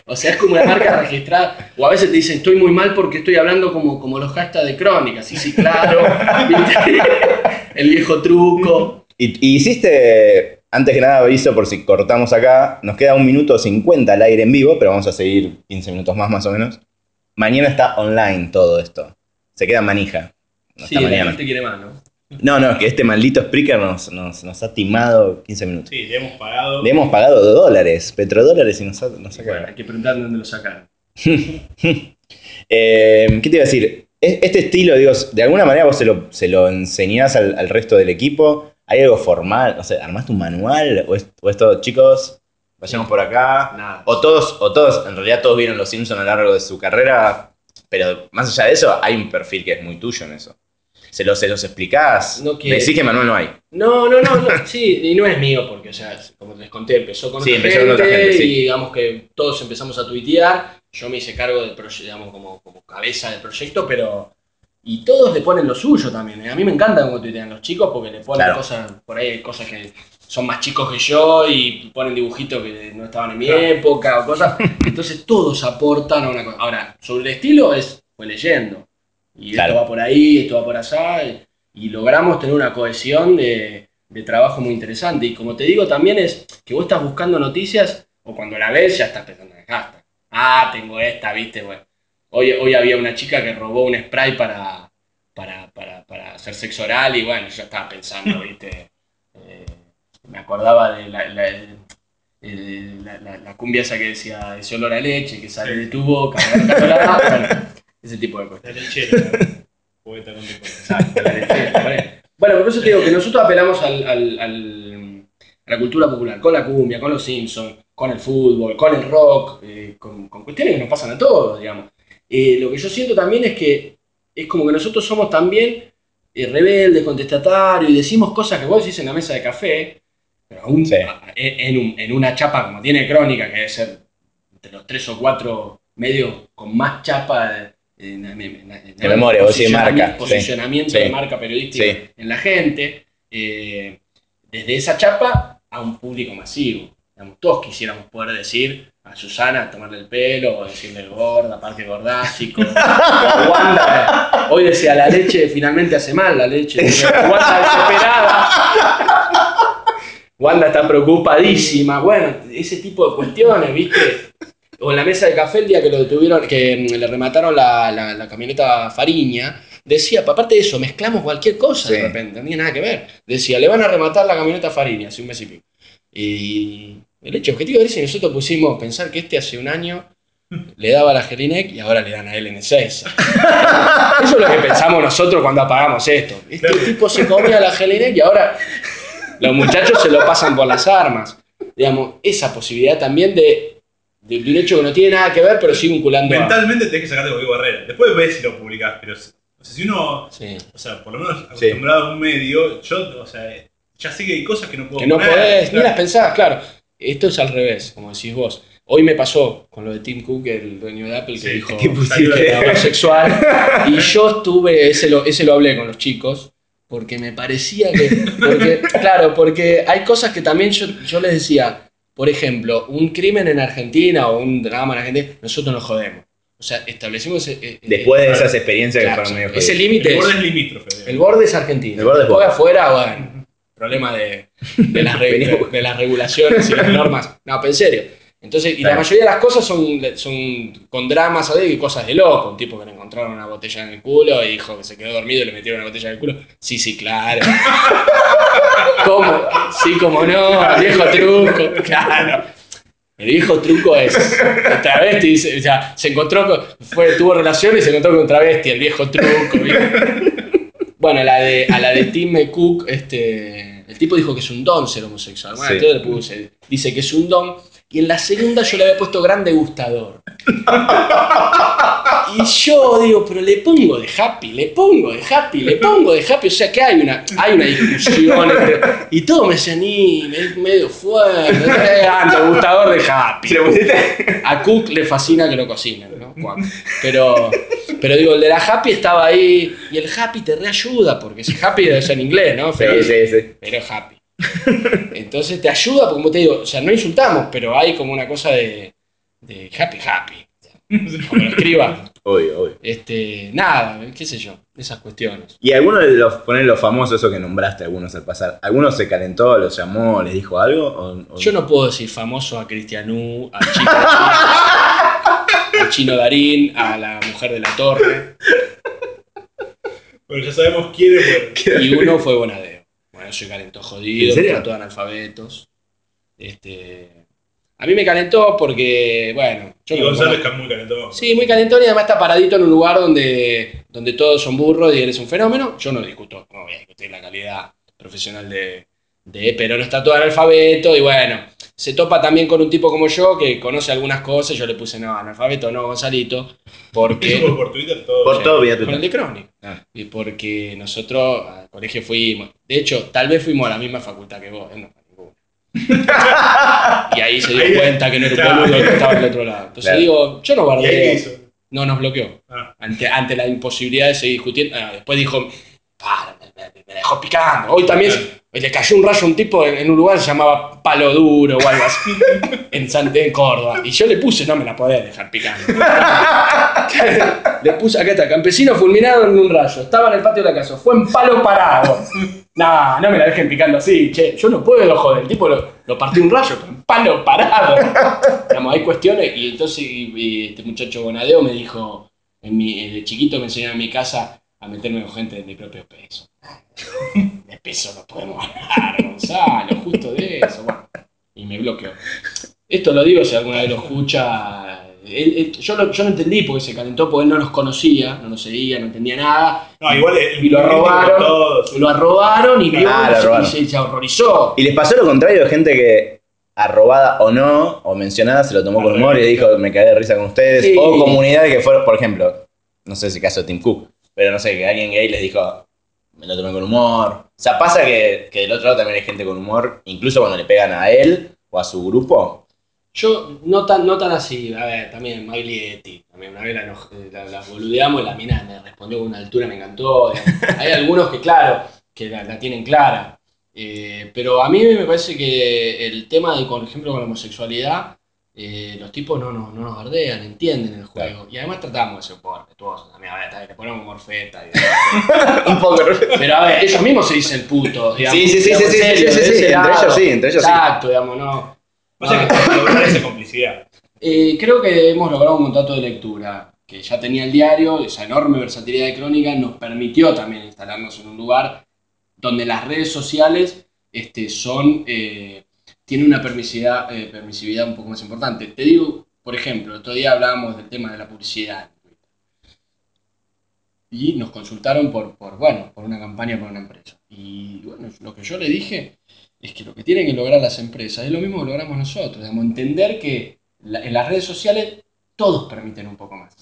o sea, es como una marca registrada. O a veces te dicen, estoy muy mal porque estoy hablando como, como los hashtags de crónicas. Sí, sí, claro. El viejo truco. Y, y hiciste, antes que nada aviso por si cortamos acá, nos queda un minuto 50 al aire en vivo, pero vamos a seguir 15 minutos más más o menos. Mañana está online todo esto. Se queda manija. No Sí, la gente quiere más, ¿no? No, no, que este maldito Spreaker nos, nos, nos ha timado 15 minutos. Sí, le hemos pagado. Le hemos pagado dólares, petrodólares y nos ha, nos ha Bueno, hay que preguntar de dónde lo sacaron. Eh, ¿Qué te iba a decir? Es- Este estilo, digo, de alguna manera vos se lo, se lo enseñás al, al resto del equipo. ¿Hay algo formal? O sea, ¿armaste un manual? ¿O es, o es todo, chicos, vayamos por acá? Nada. O todos, o todos, en realidad todos vieron Los Simpsons a lo largo de su carrera, pero más allá de eso, hay un perfil que es muy tuyo en eso. ¿Se los, se los explicás? No quiere. Decís que manual no hay. No, no, no, no, sí, y no es mío, porque, o sea, como les conté, empezó con Sí, otra empezó con otra gente, sí. y digamos que todos empezamos a tuitear, yo me hice cargo del proyecto, digamos, como, como cabeza del proyecto, pero... Y todos le ponen lo suyo también, ¿eh? a mí me encanta cómo tuitean los chicos, porque le ponen Claro. cosas, por ahí cosas que son más chicos que yo y ponen dibujitos que no estaban en mi Claro. época o cosas, entonces todos aportan a una cosa. Ahora, sobre el estilo es, fue leyendo, y Claro. esto va por ahí, esto va por allá, y, y logramos tener una cohesión de, de trabajo muy interesante. Y como te digo, también es que vos estás buscando noticias o cuando la ves ya estás pensando en hashtag. Ah, tengo esta, viste, bueno. Hoy, hoy había una chica que robó un spray para, para, para, para hacer sexo oral y bueno, yo estaba pensando, viste, eh, me acordaba de la, la- el- la- la- la cumbia esa que decía ese olor a leche que sale de tu boca, bueno, ese tipo de cosas. La lechera. Poeta contemporáneo. Exacto, la lechera, bueno. Por eso te digo que nosotros apelamos al, al- al- a la cultura popular, con la cumbia, con los Simpsons, con el fútbol, con el rock, eh, con, con cuestiones que nos pasan a todos, digamos. Eh, lo que yo siento también es que es como que nosotros somos también eh, rebeldes, contestatarios, y decimos cosas que vos decís en la mesa de café, pero aún Sí. en, un- en una chapa como tiene Crónica, que debe ser entre los tres o cuatro medios con más chapa de, en- en- memoria, vos posicionami- marca, sí. Posicionamiento Sí. de marca periodística Sí. en la gente, eh, desde esa chapa a un público masivo. Digamos, todos quisiéramos poder decir a Susana, tomarle el pelo, o decirle gorda, parque gordásico. Wanda, hoy decía, la leche finalmente hace mal, la leche. Wanda desesperada. Wanda está preocupadísima. Bueno, ese tipo de cuestiones, ¿viste? O en la mesa de café el día que lo detuvieron, que mm, le remataron la, la- la camioneta Fariña, decía, aparte de eso, mezclamos cualquier cosa de repente, no tiene nada que ver. Decía, le van a rematar la camioneta Fariña hace un mes y pico. Y el hecho objetivo es si nosotros pusimos pensar que este hace un año le daba a la Gelinec y ahora le dan a LN6. Eso es lo que pensamos nosotros cuando apagamos esto. Este tipo se comía la Gelinec y ahora los muchachos se lo pasan por las armas. Digamos, esa posibilidad también de, de, un hecho que no tiene nada que ver, pero sí vinculando a... Mentalmente tenés que sacarte cualquier barrera. Después ves si lo publicás, pero o sea, si uno, Sí. o sea, por lo menos acostumbrado a un medio, yo, o sea, ya sé que hay cosas que no puedo Que no poner, podés, ni claro. las pensás, claro. Esto es al revés, como decís vos. Hoy me pasó con lo de Tim Cook, el dueño de Apple, que Sí, dijo de que era homosexual. Y yo estuve, ese lo, ese lo hablé con los chicos, porque me parecía que. Porque, claro, porque hay cosas que también yo, yo les decía. Por ejemplo, un crimen en Argentina o un drama en Argentina, nosotros nos jodemos. O sea, establecimos. eh, eh, Después de Claro. esas experiencias claro, que fueron medio ese límite El es. borde es limítrofe. El borde es Argentina. El borde es Después afuera, bueno, problema de, de las, re- de, de las regulaciones y las normas. No, pero en serio. Entonces, y la mayoría de las cosas son, son con dramas. Y cosas de loco. Un tipo que le encontraron una botella en el culo y dijo que se quedó dormido y le metieron una botella en el culo. Sí, sí, claro. ¿Cómo? Sí, como no, el viejo truco, claro. El viejo truco es el travesti, o sea, se encontró con, fue, tuvo relaciones y se encontró con un travesti, el viejo truco. ¿viste? Bueno, a la de, a la de Tim Cook, este, el tipo dijo que es un don ser homosexual. Bueno, Sí. le puse, dice que es un don. Y en la segunda yo le había puesto gran degustador. Y yo digo, pero le pongo de happy, le pongo de happy, le pongo de happy. O sea que hay una, hay una discusión. entre- y todo me decía, ni, me- medio fuerte. Gran degustador de happy. A Cook le fascina que lo cocinen, ¿no? Juan? Pero, pero digo, el de la Happy estaba ahí y el Happy te reayuda, porque ese Happy debe ser en inglés, ¿no? Sí, Pero, sí, sí. pero Happy. Entonces te ayuda, porque como te digo, o sea, no insultamos, pero hay como una cosa de, de Happy Happy. Como lo escriba. Obvio, obvio. Este, nada, qué sé yo, esas cuestiones. Y alguno de los, poner los famosos, eso que nombraste algunos al pasar, ¿alguno se calentó, los llamó, les dijo algo? O- o- Yo no puedo decir famoso a Cristianú, al chino, al chino Darín, a la mujer de la torre. Pero ya sabemos quién es. bueno. Y uno fue Bonadeo. Bueno, soy calentó jodido, trató de analfabetos. Este, a mí me calentó porque, bueno, yo Y no- González está muy calentón. Sí, muy calentón y además está paradito en un lugar donde, donde todos son burros y él es un fenómeno. Yo no discuto, no voy a discutir la calidad profesional de, de pero no está todo analfabeto y bueno, se topa también con un tipo como yo que conoce algunas cosas. Yo le puse, no, analfabeto no, Gonzalito, porque... Por Twitter todo. Por todo vía Con el Twitter. de Crónica. Ah. Y porque nosotros al colegio fuimos. De hecho, tal vez fuimos a la misma facultad que vos. no ninguna. Y ahí se dio Ahí- cuenta que no era un Claro. boludo el que estaba del otro lado. Entonces Claro. digo, yo no ¿Y ahí qué bardeo. hizo? No nos bloqueó. Ah. Ante, ante la imposibilidad de seguir discutiendo. Ah, después dijo, para, me, dejó picando. Hoy también le cayó un rayo a un tipo en, en un lugar que se llamaba Palo Duro o algo así. en, San- en Córdoba. Y yo le puse, no me la podés dejar picando. le puse, acá está, campesino fulminado en un rayo. Estaba en el patio de la casa. Fue en palo parado. No, no me la dejen picando así, che. Yo no puedo, joder. El tipo lo, lo partió un rayo, en palo parado. Digamos, hay cuestiones. Y entonces y- y este muchacho Bonadeo me dijo, en mi, de chiquito me enseñaba en mi casa a meterme con gente de mi propio peso. De peso no podemos hablar, Gonzalo, justo de eso. Bueno, y me bloqueó. Esto lo digo si alguna vez lo escucha. Él- él- yo, lo- yo no entendí porque se calentó, porque él no nos conocía, no nos seguía, no entendía nada. No, igual el Y lo crítico robaron. todos. Lo arrobaron y vio Ah, lo y se- se, se horrorizó. Y les pasó lo contrario de gente que, arrobada o no, o mencionada, se lo tomó con humor y le dijo, me caí de risa con ustedes. Sí. O comunidades que fueron, por ejemplo, no sé si caso de Tim Cook, pero no sé, que alguien gay les dijo, me lo tomé con humor. O sea, pasa que, que del otro lado también hay gente con humor, incluso cuando le pegan a él o a su grupo. Yo, no tan, no tan así, a ver, también Maglietti, también una vez la, la, la boludeamos y la mina me respondió con una altura, me encantó. Hay algunos que, claro, que la, la tienen clara. Eh, pero a mí me parece que el tema de, por ejemplo, con la homosexualidad, eh, los tipos no, nos- no nos bardean, entienden el juego. Y además tratamos de ser un poco respetuosos también. A ver, bien, le ponemos morfeta. y- Un poco. pero a ver, ellos mismos se dicen puto. Digamos, Sí, sí, sí, digamos, sí, sí, serio, sí, sí, entre ellos sí, entre ellos sí. Exacto, digamos, no. Que hay que lograr esa complicidad. Eh, creo que hemos logrado un contrato de lectura que ya tenía el diario, esa enorme versatilidad de crónica nos permitió también instalarnos en un lugar donde las redes sociales este, son, eh, tienen una permisividad, eh, permisividad un poco más importante. Te digo, por ejemplo, otro día hablábamos del tema de la publicidad. Y nos consultaron por, por, bueno, por una campaña para una empresa. Y bueno, lo que yo le dije es que lo que tienen que lograr las empresas es lo mismo que logramos nosotros, digamos, entender que la- en las redes sociales todos permiten un poco más.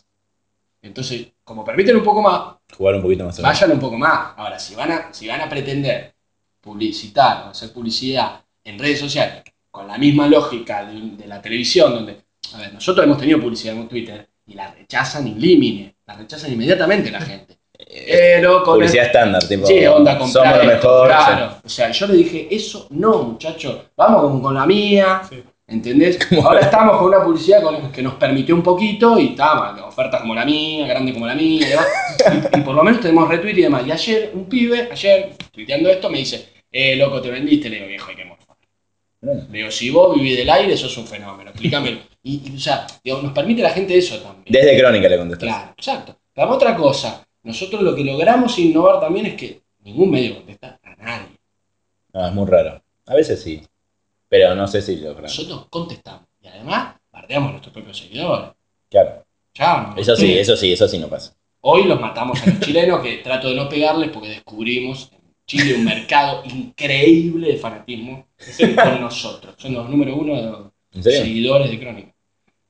Entonces, como permiten un poco más, Jugar un poquito más. vayan un poco más. Ahora, si van a, si van a pretender publicitar o hacer publicidad en redes sociales con la misma lógica de, de la televisión, donde, a ver, nosotros hemos tenido publicidad en Twitter y la rechazan in limine, la rechazan inmediatamente la gente. Eh, loco, Publicidad estándar, tipo. Sí, onda comprar Somos lo mejor. Claro. O sea, yo le dije, eso no, muchacho. Vamos con, con la mía. Sí. ¿Entendés? Ahora estamos con una publicidad con- que nos permitió un poquito y está, ofertas como la mía, grande como la mía y demás. Y, y por lo menos tenemos retweet y demás. Y ayer, un pibe, ayer, tuiteando esto, me dice, eh, loco, te vendiste. Le digo, viejo, hay que. Le digo, si vos vivís del aire, sos un fenómeno. Explícamelo. Y, y, o sea, digo, nos permite la gente eso también. Desde Crónica le contestaste. Claro, exacto. Pero otra cosa, nosotros lo que logramos innovar también es que ningún medio contesta a nadie. No, es muy raro. A veces sí. Pero no sé si lo. Nosotros contestamos. Y además, bardeamos a nuestros propios seguidores. Claro. Eso sí, eso sí, eso sí no pasa. Hoy los matamos a los chilenos, que trato de no pegarles porque descubrimos Chile un mercado increíble de fanatismo con nosotros. Son los número uno de ¿En serio? seguidores de Crónica.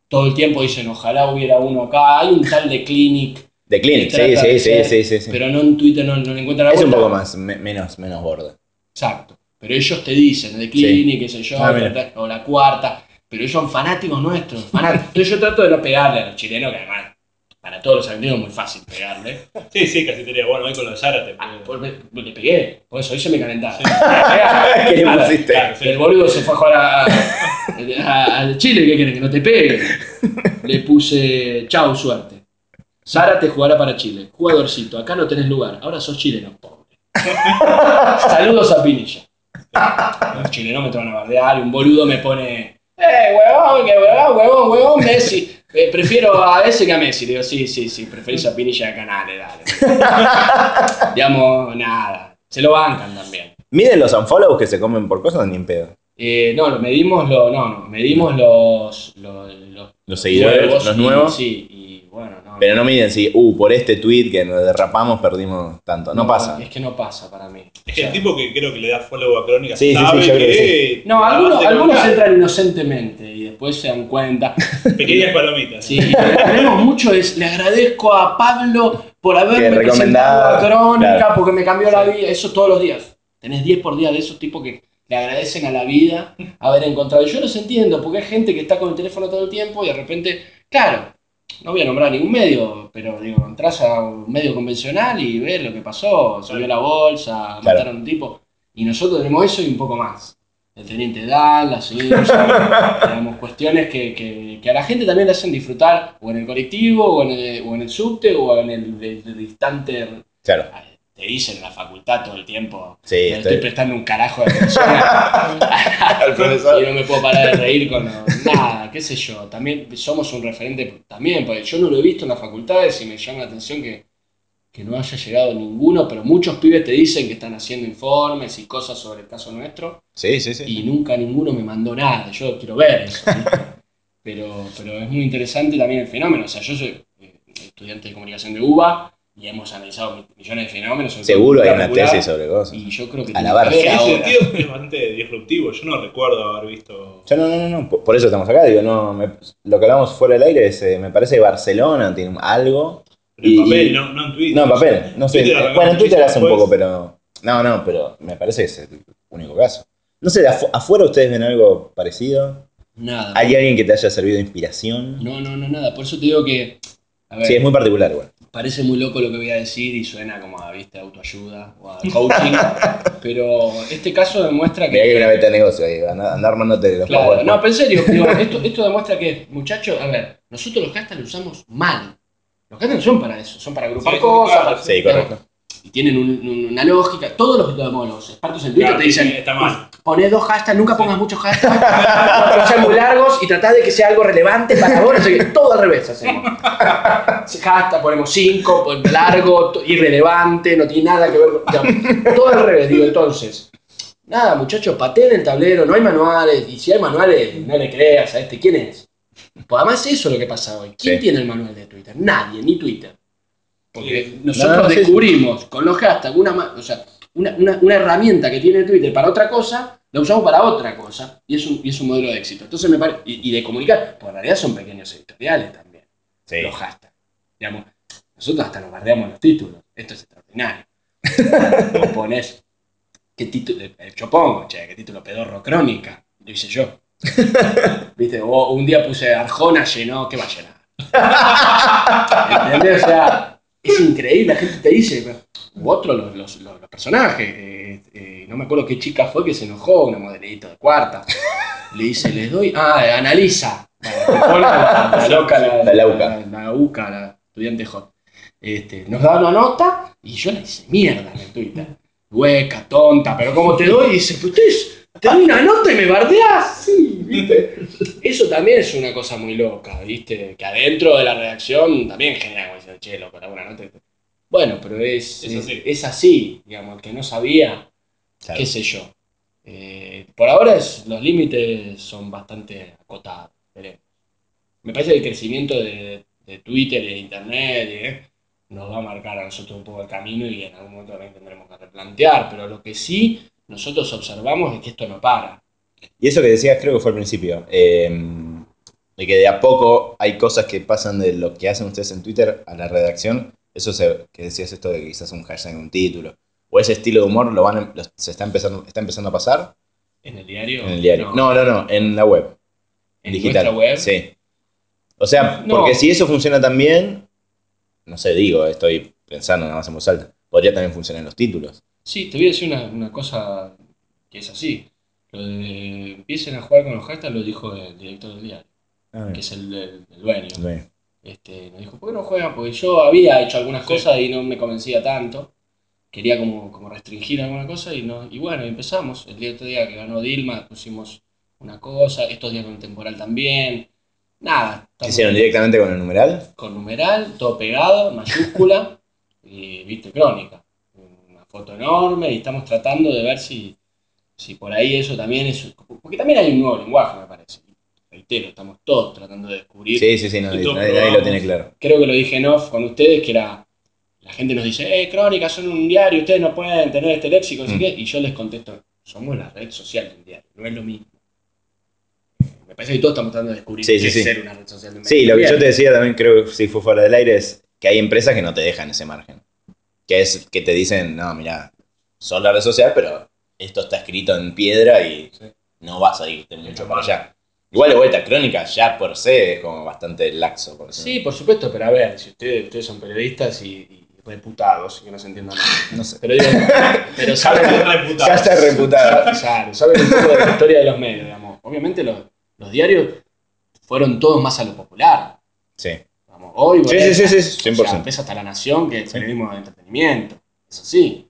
Todo el tiempo dicen, ojalá hubiera uno acá. Hay un tal de Clinic, De Clinic, sí, sí, de sí, ser, sí, sí, sí. pero no en Twitter no, no le encuentran la Es un poco más, me- menos, menos borde. Exacto. Pero ellos te dicen, de Clinic, qué sé yo, Ah, o la cuarta. Pero ellos son fanáticos nuestros. fanáticos. Entonces yo trato de no pegarle a los chilenos, que además, para todos los argentinos es muy fácil pegarle. Sí, sí, casi te diría, bueno, hoy con lo de Zárate. Ah, por- le pegué, por eso hoy se me calentaba. Sí. ¿Qué le Claro, pusiste? claro, sí. El boludo se fue a jugar a- al Chile, ¿qué quiere? Que no te pegue. Le puse, chau, suerte. Zárate jugará para Chile. Jugadorcito, acá no tenés lugar. Ahora sos chileno, pobre. Saludos a Pinilla. Los chilenos me te van a bardear y un boludo me pone, eh, huevón, que huevón, huevón, huevón, Messi. Eh, prefiero a ese que a Messi. Le digo, sí, sí, sí, preferís a Pinilla de Canales, dale. Digamos, nada. Se lo bancan también. ¿Miden los unfollows que se comen por cosas ni en pedo? Eh, no, lo medimos lo, no, no, medimos los, los, los Los seguidores, los y- nuevos. Sí, y bueno, no. Pero no miden si, uh, por este tweet que nos derrapamos perdimos tanto. No, pasa. Es que no pasa para mí. Es O sea, el tipo que creo que le da follow a Crónica Sí, sí, sabe sí, yo creo que. No, algunos, algunos entran inocentemente y después se dan cuenta. Pequeñas palomitas. Sí, lo que tenemos mucho es, le agradezco a Pablo por haberme presentado a Crónica claro. porque me cambió la vida. Eso todos los días. Tenés 10 por día de esos tipos que le agradecen a la vida haber encontrado. Y yo los entiendo, porque hay gente que está con el teléfono todo el tiempo y de repente, claro, no voy a nombrar ningún medio, pero digo, entras a un medio convencional y ves lo que pasó, subió la bolsa, mataron a un tipo. Y nosotros tenemos eso y un poco más. El teniente Dan, la señora, digamos, cuestiones que, que- que a la gente también le hacen disfrutar, o en el colectivo, o en el, o en el subte, o en el, el- el distante. Claro. Te dicen en la facultad todo el tiempo. Sí, estoy estoy- prestando un carajo de atención Al profesor. y no me puedo parar de reír con nada, qué sé yo. También somos un referente, también, porque yo no lo he visto en las facultades y me llama la atención que, que no haya llegado ninguno, pero muchos pibes te dicen que están haciendo informes y cosas sobre el caso nuestro Sí, sí, sí. y nunca ninguno me mandó nada. Yo quiero ver eso. Pero, pero es muy interesante también el fenómeno. O sea, yo soy eh, estudiante de comunicación de UBA y hemos analizado mi- millones de fenómenos. Seguro hay una tesis sobre cosas. Y yo creo que A la barra. En ese sentido es bastante disruptivo. Yo no recuerdo haber visto. Yo no, no, no, no, por eso estamos acá, digo, no, me- lo que hablamos fuera del aire es, eh, me parece que Barcelona tiene algo. Pero en papel, y- no, no en Twitter. No, en papel, no sé. Twitter bueno, en Twitter hace un poco, pero. No, no, pero me parece que es el único caso. No sé, de afu- afuera ustedes ven algo parecido. Nada. ¿Hay alguien que te haya servido de inspiración? No, no, no, nada. Por eso te digo que. A ver, Sí, es muy particular, igual. parece muy loco lo que voy a decir y suena como a ¿viste? autoayuda o a coaching. pero este caso demuestra que hay una beta de negocio ahí, anda, anda armándote los Claro, no, pero en serio, digo, esto, esto demuestra que, muchachos, a ver, nosotros los hashtags los usamos mal. Los hashtags no son para eso, son para agrupar Sí, cosas. claro, Sí, correcto. Y tienen un- un- una lógica. Todos los, digamos, los expertos en Twitter Claro, te dicen: está mal. Poné dos hashtags, nunca pongas muchos hashtags, no sean muy largos y tratá de que sea algo relevante para vos. Sé qué. Todo al revés hacemos. Hashtag, ponemos cinco, pon- largo, irrelevante, no tiene nada que ver con. todo al revés, digo, entonces. Nada, muchachos, pateen el tablero, no hay manuales, y si hay manuales, no le creas a este, ¿quién es? Pues además eso es lo que pasa hoy. ¿Quién Sí. tiene el manual de Twitter? Nadie, ni Twitter. Porque Sí. nosotros No, no, descubrimos con los hashtags una, ma- o sea, una, una- una herramienta que tiene Twitter para otra cosa, la usamos para otra cosa. Y es un, y es un modelo de éxito. Entonces me parece. Y, y de comunicar, pues en realidad son pequeños editoriales también, Sí. los hashtags. Digamos, nosotros hasta nos bardeamos los títulos. Esto es extraordinario. Vos ponés. ¿Qué título? eh, Yo pongo, che, ¿qué título pedorro crónica? Lo hice yo. ¿Viste? O un día puse Arjona llenó, ¿qué va a llenar? ¿Entendés? O sea, es increíble, la gente te dice, u otro los, los- los- los personajes, eh, eh, no me acuerdo qué chica fue que se enojó, una modelito de cuarta, le dice, les doy, ah, analiza, la, la loca, la, La la, la UCA, la estudiante hot, este, nos da una nota y yo la hice mierda en el Twitter, hueca, tonta, pero como te doy, y dice, "Pero ustedes, te doy una nota y me bardeás, sí, ¿viste? Eso también es una cosa muy loca, ¿viste? Que adentro de la redacción también genera como diciendo, che, loco, buena nota. Bueno, pero es, Es es, así. es así, digamos, el que no sabía, Claro. qué sé yo. Eh, por ahora es- los límites son bastante acotados, veremos. Me parece que el crecimiento de, de Twitter y de Internet eh, nos va a marcar a nosotros un poco el camino y en algún momento también tendremos que replantear, pero lo que sí nosotros observamos es que esto no para. Y eso que decías creo que fue al principio, eh, de que de a poco hay cosas que pasan de lo que hacen ustedes en Twitter a la redacción, eso se- que decías esto de quizás un hashtag en un título, o ese estilo de humor lo van a- lo- se está empezando, está empezando a pasar ¿En el diario? en el diario. No, no, no, en la web, ¿En digital. nuestra web? Sí. O sea, No. porque si eso funciona también, no sé, digo, estoy pensando nada más en voz alta, podría también funcionar en los títulos. Sí, te voy a decir una, una cosa que es así. Lo de empiecen a jugar con los hashtags lo dijo el director del diario, Ah, que es el, el- el dueño. bien. Este, nos dijo, ¿por qué no juegan? Porque yo había hecho algunas Sí. cosas y no me convencía tanto. Quería como, como restringir alguna cosa y, no, y bueno, empezamos. El día otro día que ganó Dilma pusimos una cosa, estos días con temporal también. Nada. ¿Qué hicieron directamente con el numeral? Con numeral, todo pegado, mayúscula y viste crónica. Foto enorme y estamos tratando de ver si, si por ahí eso también es... Porque también hay un nuevo lenguaje, me parece. Reitero, estamos todos tratando de descubrir Sí, sí, sí, no, Y todos nadie, nadie lo tiene claro. creo que lo dije en off con ustedes, que era, la gente nos dice, eh, crónicas son un diario, ustedes no pueden tener este léxico, así Mm. que, y yo les contesto, somos la red social de un diario, no es lo mismo. Me parece que todos estamos tratando de descubrir Sí, qué sí, es sí. ser una red social de un Sí, lo que yo te decía también, creo que si fue fuera del aire, es que hay empresas que no te dejan ese margen. Que es que te dicen, no, mira, son la red social, pero esto está escrito en piedra y Sí. no vas a irte mucho para allá. Igual de vuelta, crónica ya por sí es como bastante laxo. Por Sí, por supuesto, pero a ver, si ustedes, ustedes son periodistas y, y reputados, que no se entiendan mal. No sé. Pero digo, pero saben, reputado. Ya está reputada. Claro, saben un poco de la historia de los medios, digamos. Obviamente los, los diarios fueron todos más a lo popular. Sí. Hoy, Sí, bueno, sí, sí, sí, O sea, 100%. empieza hasta La Nación, que es periodismo de entretenimiento. Es así.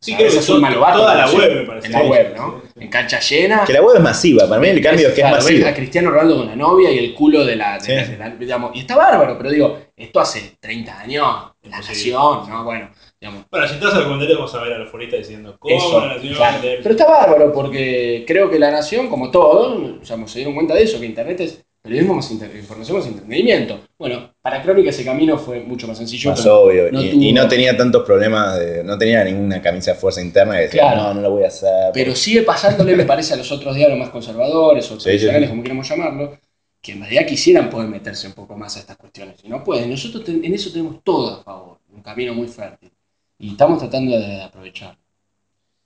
Sí, A creo que to- un malobato, toda la web me parece. En la Sí, web, sí, ¿no? sí. En cancha llena. Que la web es masiva, para mí el cambio es que es masivo. a Cristiano Ronaldo con la novia y el culo de la, de Sí. la- de la- digamos, y está bárbaro, pero digo, esto hace 30 años, la Sí. nación, ¿no? Bueno, digamos. Bueno, si entras al comentario vamos a ver a los foristas diciendo cómo Eso, la nación claro. Pero está bárbaro porque creo que la nación, como todo, digamos, se dieron cuenta de eso, que Internet es Periodismo más inter- información más entretenimiento. Bueno, para Crónica ese camino fue mucho más sencillo. Más obvio. no y, tuvo- y no tenía tantos problemas, de- no tenía ninguna camisa de fuerza interna que decía, Claro. no, no lo voy a hacer. Pero sigue pasándole, me parece, a los otros diarios más conservadores o Sí, tradicionales, sí. como queramos llamarlo, que en realidad quisieran poder meterse un poco más a estas cuestiones. Y no pueden. Nosotros ten- en eso tenemos todo a favor. Un camino muy fértil. Y estamos tratando de aprovechar.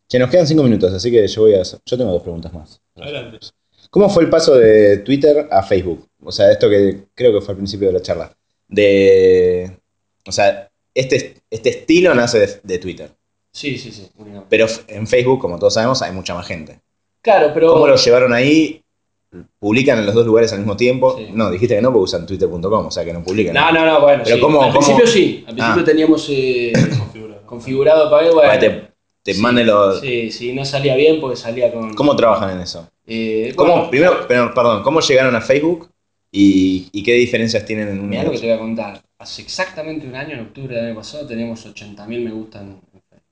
Che, nos quedan cinco minutos, así que yo voy a hacer. Yo tengo dos preguntas más. Adelante. ¿Cómo fue el paso de Twitter a Facebook? O sea, esto que creo que fue al principio de la charla. De. O sea, este, este estilo nace de, de Twitter. Sí, sí, sí. únicamente. Pero en Facebook, como todos sabemos, hay mucha más gente. Claro, pero. ¿Cómo lo llevaron ahí? ¿Publican en los dos lugares al mismo tiempo? Sí. No, dijiste que no porque usan twitter.com, o sea que no publican. No, no, no, bueno. Pero sí. ¿cómo- Al cómo- principio sí. Al principio Ah. teníamos eh, Configurado. configurado para ver, Para bueno. que te, te Sí, manden los. Sí, sí, no salía bien porque salía con. ¿Cómo trabajan en eso? Eh, ¿Cómo, bueno, primero, pero, perdón, ¿cómo llegaron a Facebook y, y qué diferencias tienen en un Mirá lo que te voy a contar. Hace exactamente un año, en octubre del año pasado, teníamos 80.000 me gustan en Facebook.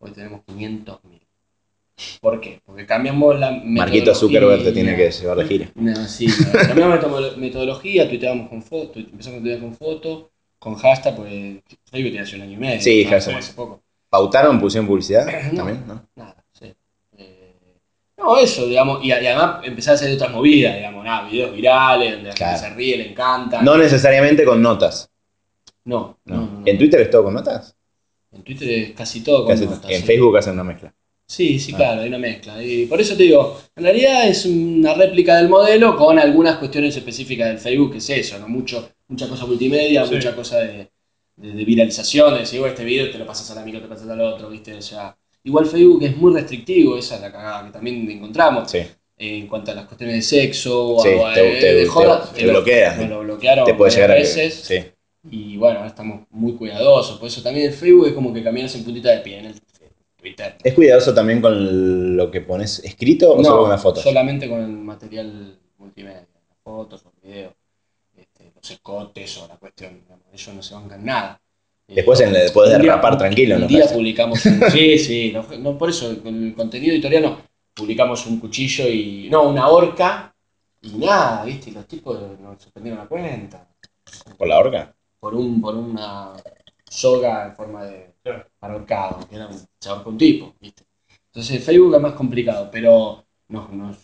Hoy tenemos 500.000. ¿Por qué? Porque cambiamos la Marquito Zuckerberg te tiene que llevar de gira. No, sí, no. cambiamos meto- metodología, tuiteábamos con foto, empezamos a tuitear con foto, con hashtag, porque Facebook tiene hace un año y medio. Sí, hashtag. Hace poco. ¿Pautaron? ¿Pusieron publicidad? No. También, ¿no? Nada, sí. Eh, no, eso, digamos, y, y además empezar a hacer otras movidas, digamos, nada, videos virales, donde la gente se ríe, le encanta. No necesariamente con notas. no, no, No. no, no. ¿En Twitter es todo con notas? En Twitter es casi todo con Casi- notas, en sí. Facebook hacen una mezcla. Sí, sí, Ah. claro, hay una mezcla. Y por eso te digo, en realidad es una réplica del modelo con algunas cuestiones específicas del Facebook, que es eso, ¿no? Mucho, mucha cosa multimedia, Sí. mucha cosa de, de- viralización, de decir, "Oh, este video te lo pasas al amigo, te lo pasas al otro, ¿viste? O sea, igual Facebook es muy restrictivo, esa es la cagada que también encontramos. Sí. En cuanto a las cuestiones de sexo, Sí, o te- de, te- de te- joda, te lo- bloquea. Nos lo bloquearon Te puede llegar a que. veces. Sí. Y bueno, ahora estamos muy cuidadosos. Por eso también el Facebook es como que caminas en puntita de pie en el Twitter. ¿Es cuidadoso también con lo que pones escrito o solo con las fotos? solamente con el material multimedia, las fotos, los videos, escotes o la cuestión. digamos, ellos no se bancan nada. Eh, Después en- puedes un día- derrapar tranquilo, Un ¿no? día publicamos un, Sí, sí, no, no, por eso, con el contenido editorial no. Publicamos un cuchillo y. No, una horca y nada, ¿viste? Los tipos nos suspendieron la cuenta. ¿Por la horca? Por, un, por una soga en forma de ahorcado, que era un, se ahorcó un tipo, ¿viste? Entonces Facebook es más complicado, pero nos, nos,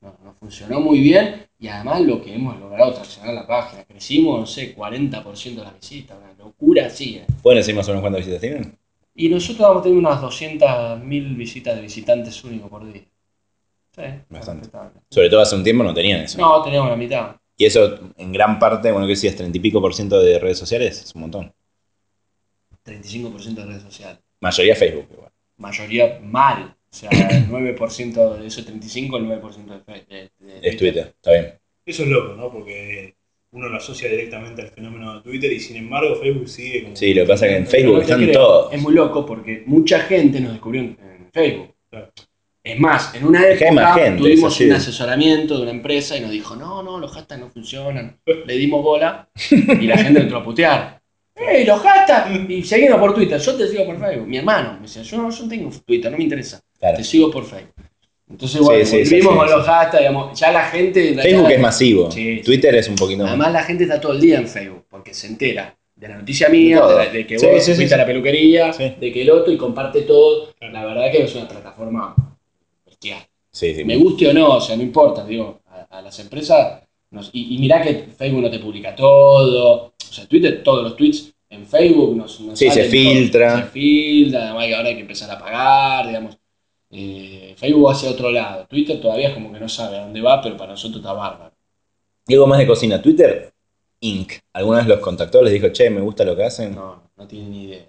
nos- nos funcionó muy bien y además lo que hemos logrado traccionar la página, crecimos, no sé, 40% de las visitas, una locura así. ¿eh? ¿Pueden decir más o menos cuántas visitas tienen? Y nosotros vamos a tener unas 200.000 visitas de visitantes únicos por día. Sí, Bastante. Sobre todo hace un tiempo no tenían eso. No, teníamos la mitad. Y eso en gran parte, bueno, ¿qué decías? ¿30 y pico por ciento de redes sociales? Es un montón. 35% de redes sociales. Mayoría Facebook igual. Mayoría mal. O sea, el 9% de eso 35, el 9% de, de, de Es Twitter, está bien. Eso es loco, ¿no? Porque uno lo asocia directamente al fenómeno de Twitter y sin embargo Facebook sigue como... Sí, lo que pasa es que en Facebook no están todos. Es muy loco porque mucha gente nos descubrió en, en Facebook. Claro. Es más, en una época más gente, tuvimos un asesoramiento de una empresa y nos dijo, no, no, los hashtags no funcionan. Le dimos bola y la gente entró a putear. ¡Ey, los hashtags! Y seguimos por Twitter. Yo te sigo por Facebook. Mi hermano me decía, yo no, yo no tengo Twitter, no me interesa. Claro. Te sigo por Facebook. Entonces, bueno, Sí, con los hashtags, digamos, ya la gente... en Facebook es masivo. Sí, sí. Twitter es un poquito más. Además, la gente está todo el día en Facebook porque se entera de la noticia mía, De la- que Sí, vos sí, sí, fuiste a la peluquería, Sí. de que el otro y comparte todo. La verdad que es una plataforma bestial. Sí, sí. Me guste o no, o sea, no importa, digo, a, a las empresas. nos- y, y mirá que Facebook no te publica todo. O sea, Twitter, todos los tweets en Facebook nos, nos Sí, se filtra. todo, Se filtra, además que ahora hay que empezar a pagar, digamos. Eh, Facebook va hacia otro lado. Twitter todavía es como que no sabe a dónde va, pero para nosotros está bárbaro. Y algo más de cocina. Twitter, Inc. ¿Alguna vez los contactó? Les dijo, che, me gusta lo que hacen. No, no tienen ni idea.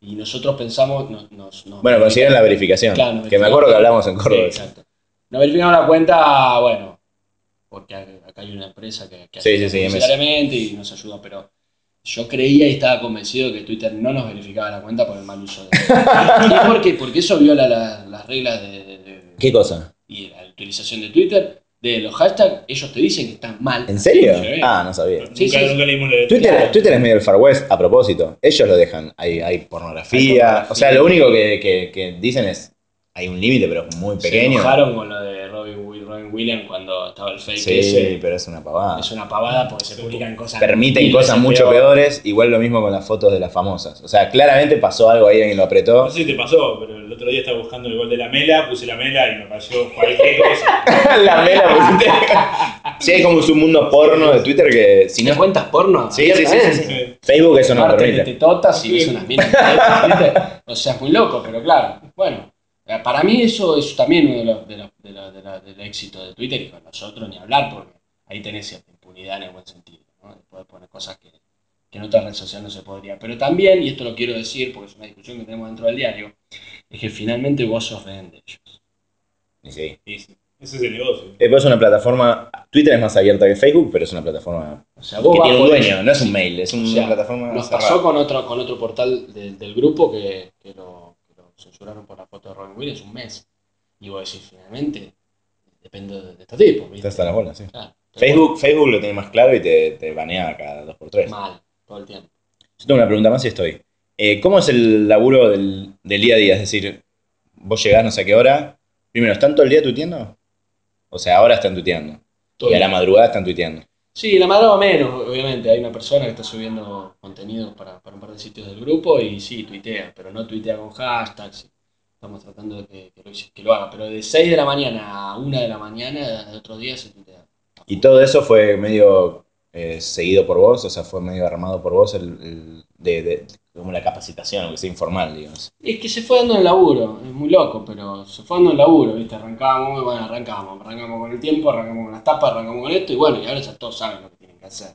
Y nosotros pensamos, nos, nos Bueno, consiguieron la verificación. Claro, que me acuerdo que hablamos en Sí, Córdoba. exacto. Nos verificamos la cuenta, bueno, porque acá hay una empresa que, que Sí, ayuda sí, sí, y nos ayuda, pero yo creía y estaba convencido que Twitter no nos verificaba la cuenta por el mal uso de ¿Y por qué? Porque eso viola la- las reglas de, de- de- ¿Qué cosa? y la utilización de Twitter, de los hashtags, ellos te dicen que están mal. ¿En serio? Sí. Ah, no sabía. Nunca, Sí, nunca leímos la Twitter, Claro. Twitter es medio el Far West a propósito. Ellos lo dejan. Hay, hay pornografía. Hay pornografía. O sea, lo único que, que- que dicen es hay un límite, pero muy Se pequeño. enojaron con lo de Robin, Robin Williams cuando estaba el fake Sí, ese. pero es una pavada. Es una pavada porque se publican cosas. Permiten cosas mucho peor. peores, igual lo mismo con las fotos de las famosas. O sea, claramente pasó algo ahí, alguien lo apretó. No sé si te pasó, pero el otro día estaba buscando el gol de la Mela, puse la Mela y me pareció cualquier cosa. la mela pusiste. Sí, hay como un mundo porno de Twitter que si ¿Te no. cuentas porno? Sí, sí, sí, sí, sí. Facebook eso no Martes de permite. tetotas y ves unas minas. O sea, es muy loco, pero claro. Bueno, para mí eso es también uno de los, de los- de los- de los- del éxito de Twitter y con nosotros ni hablar, porque ahí tenés cierta impunidad en el buen sentido, ¿no? De poder poner cosas que, que en otra red social no se podría. Pero también, y esto lo quiero decir porque es una discusión que tenemos dentro del diario, es que finalmente vos sos rehén de ellos. Sí. Sí, ese es el negocio. Después es una plataforma. Twitter es más abierta que Facebook, pero es una plataforma O sea, vos que tiene un dueño, no es un mail, es una O sea, plataforma Nos cerrada. pasó con otro, con otro portal del- del grupo que, que lo censuraron por la foto de Robin Williams un mes. Y vos decís, finalmente, depende de, de tipos, ¿viste? Está hasta las bolas, sí. Claro. Facebook, Facebook lo tiene más claro y te, te banea cada 2x3. Mal, todo el tiempo. Yo tengo una pregunta más y estoy. Eh, ¿Cómo es el laburo del, del día a día? Es decir, vos llegás no sé a qué hora. Primero, ¿están todo el día tuiteando? O sea, ahora están tuiteando. Todo y a la madrugada están tuiteando. Sí, la madrugada menos, obviamente. Hay una persona que está subiendo contenido para, para un par de sitios del grupo y sí, tuitea, pero no tuitea con hashtags. Estamos tratando de que, que lo, que lo haga, pero de 6 de la mañana a 1 de la mañana de otros días se tuitea. Y todo eso fue medio eh, seguido por vos, o sea, fue medio armado por vos, el, el- de, de- como la capacitación, aunque sea informal, digamos. Es que se fue dando el laburo, es muy loco, pero se fue dando el laburo, ¿viste? Arrancamos, bueno, arrancamos, arrancamos con el tiempo, arrancamos con las tapas, arrancamos con esto, y bueno, y ahora ya todos saben lo que tienen que hacer.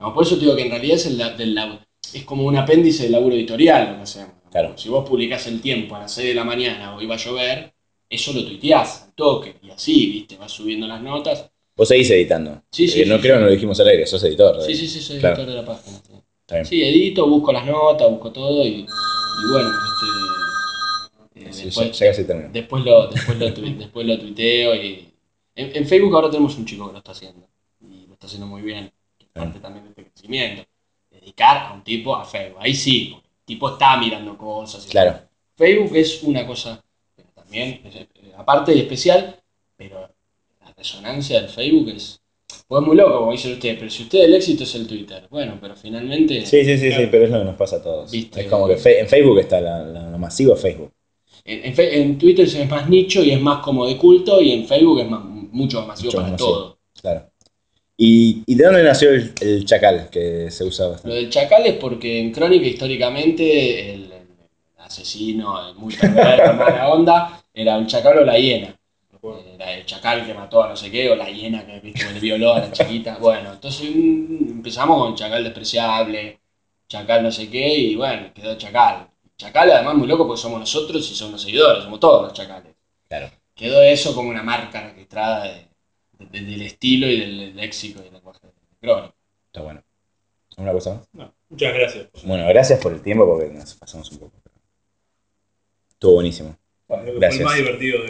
No, por eso te digo que en realidad es, el, del es como un apéndice del laburo editorial lo que hacemos. Claro. Si vos publicás el tiempo a las 6 de la mañana o iba a llover, eso lo tuiteás toque, y así, ¿viste? Vas subiendo las notas. Vos seguís editando. Sí, sí, Eh, no sí, creo sí. no lo dijimos al aire, sos editor. Sí, eh. sí, sí, soy Claro. editor de la página. sí. Está bien. Sí, edito, busco las notas, busco todo, y, y bueno, este, eh, Sí, después- ya, ya casi termino. Después lo, después lo, tui- después lo tuiteo y. En, en Facebook ahora tenemos un chico que lo está haciendo. Y lo está haciendo muy bien. Es parte también de este crecimiento. Dedicar a un tipo a Facebook. Ahí sí, tipo está mirando cosas. Claro. Facebook es una cosa pero también, eh, aparte y especial, pero la resonancia del Facebook es. Pues es muy loco, como dicen ustedes, pero si usted el éxito es el Twitter. Bueno, pero finalmente. Sí, sí, sí, sí, pero es lo que nos pasa a todos. Viste. Es como que en Facebook está la, la- lo masivo Facebook. En, en en Twitter es más nicho y es más como de culto, y en Facebook es más, mucho más masivo Mucho para más masivo. todo. Claro. ¿Y, y de dónde nació el, el chacal que se usa Lo bastante? del chacal es porque en Crónica históricamente el, el asesino, el muy perverso, mala onda, era el chacal o la hiena. Era el chacal que mató a no sé qué, o la hiena que viste, le violó a la chiquita. Bueno, entonces empezamos con chacal despreciable, chacal no sé qué, y bueno, quedó chacal. Chacal además muy loco porque somos nosotros y son los seguidores, somos todos los chacales. Claro. Quedó eso como una marca registrada de- de- del estilo y del léxico y del lenguaje de Crónica. Está bueno. ¿Una cosa más? No, muchas gracias. Bueno, gracias por el tiempo porque nos pasamos un poco. Estuvo buenísimo. Que Fue Gracias. el más divertido de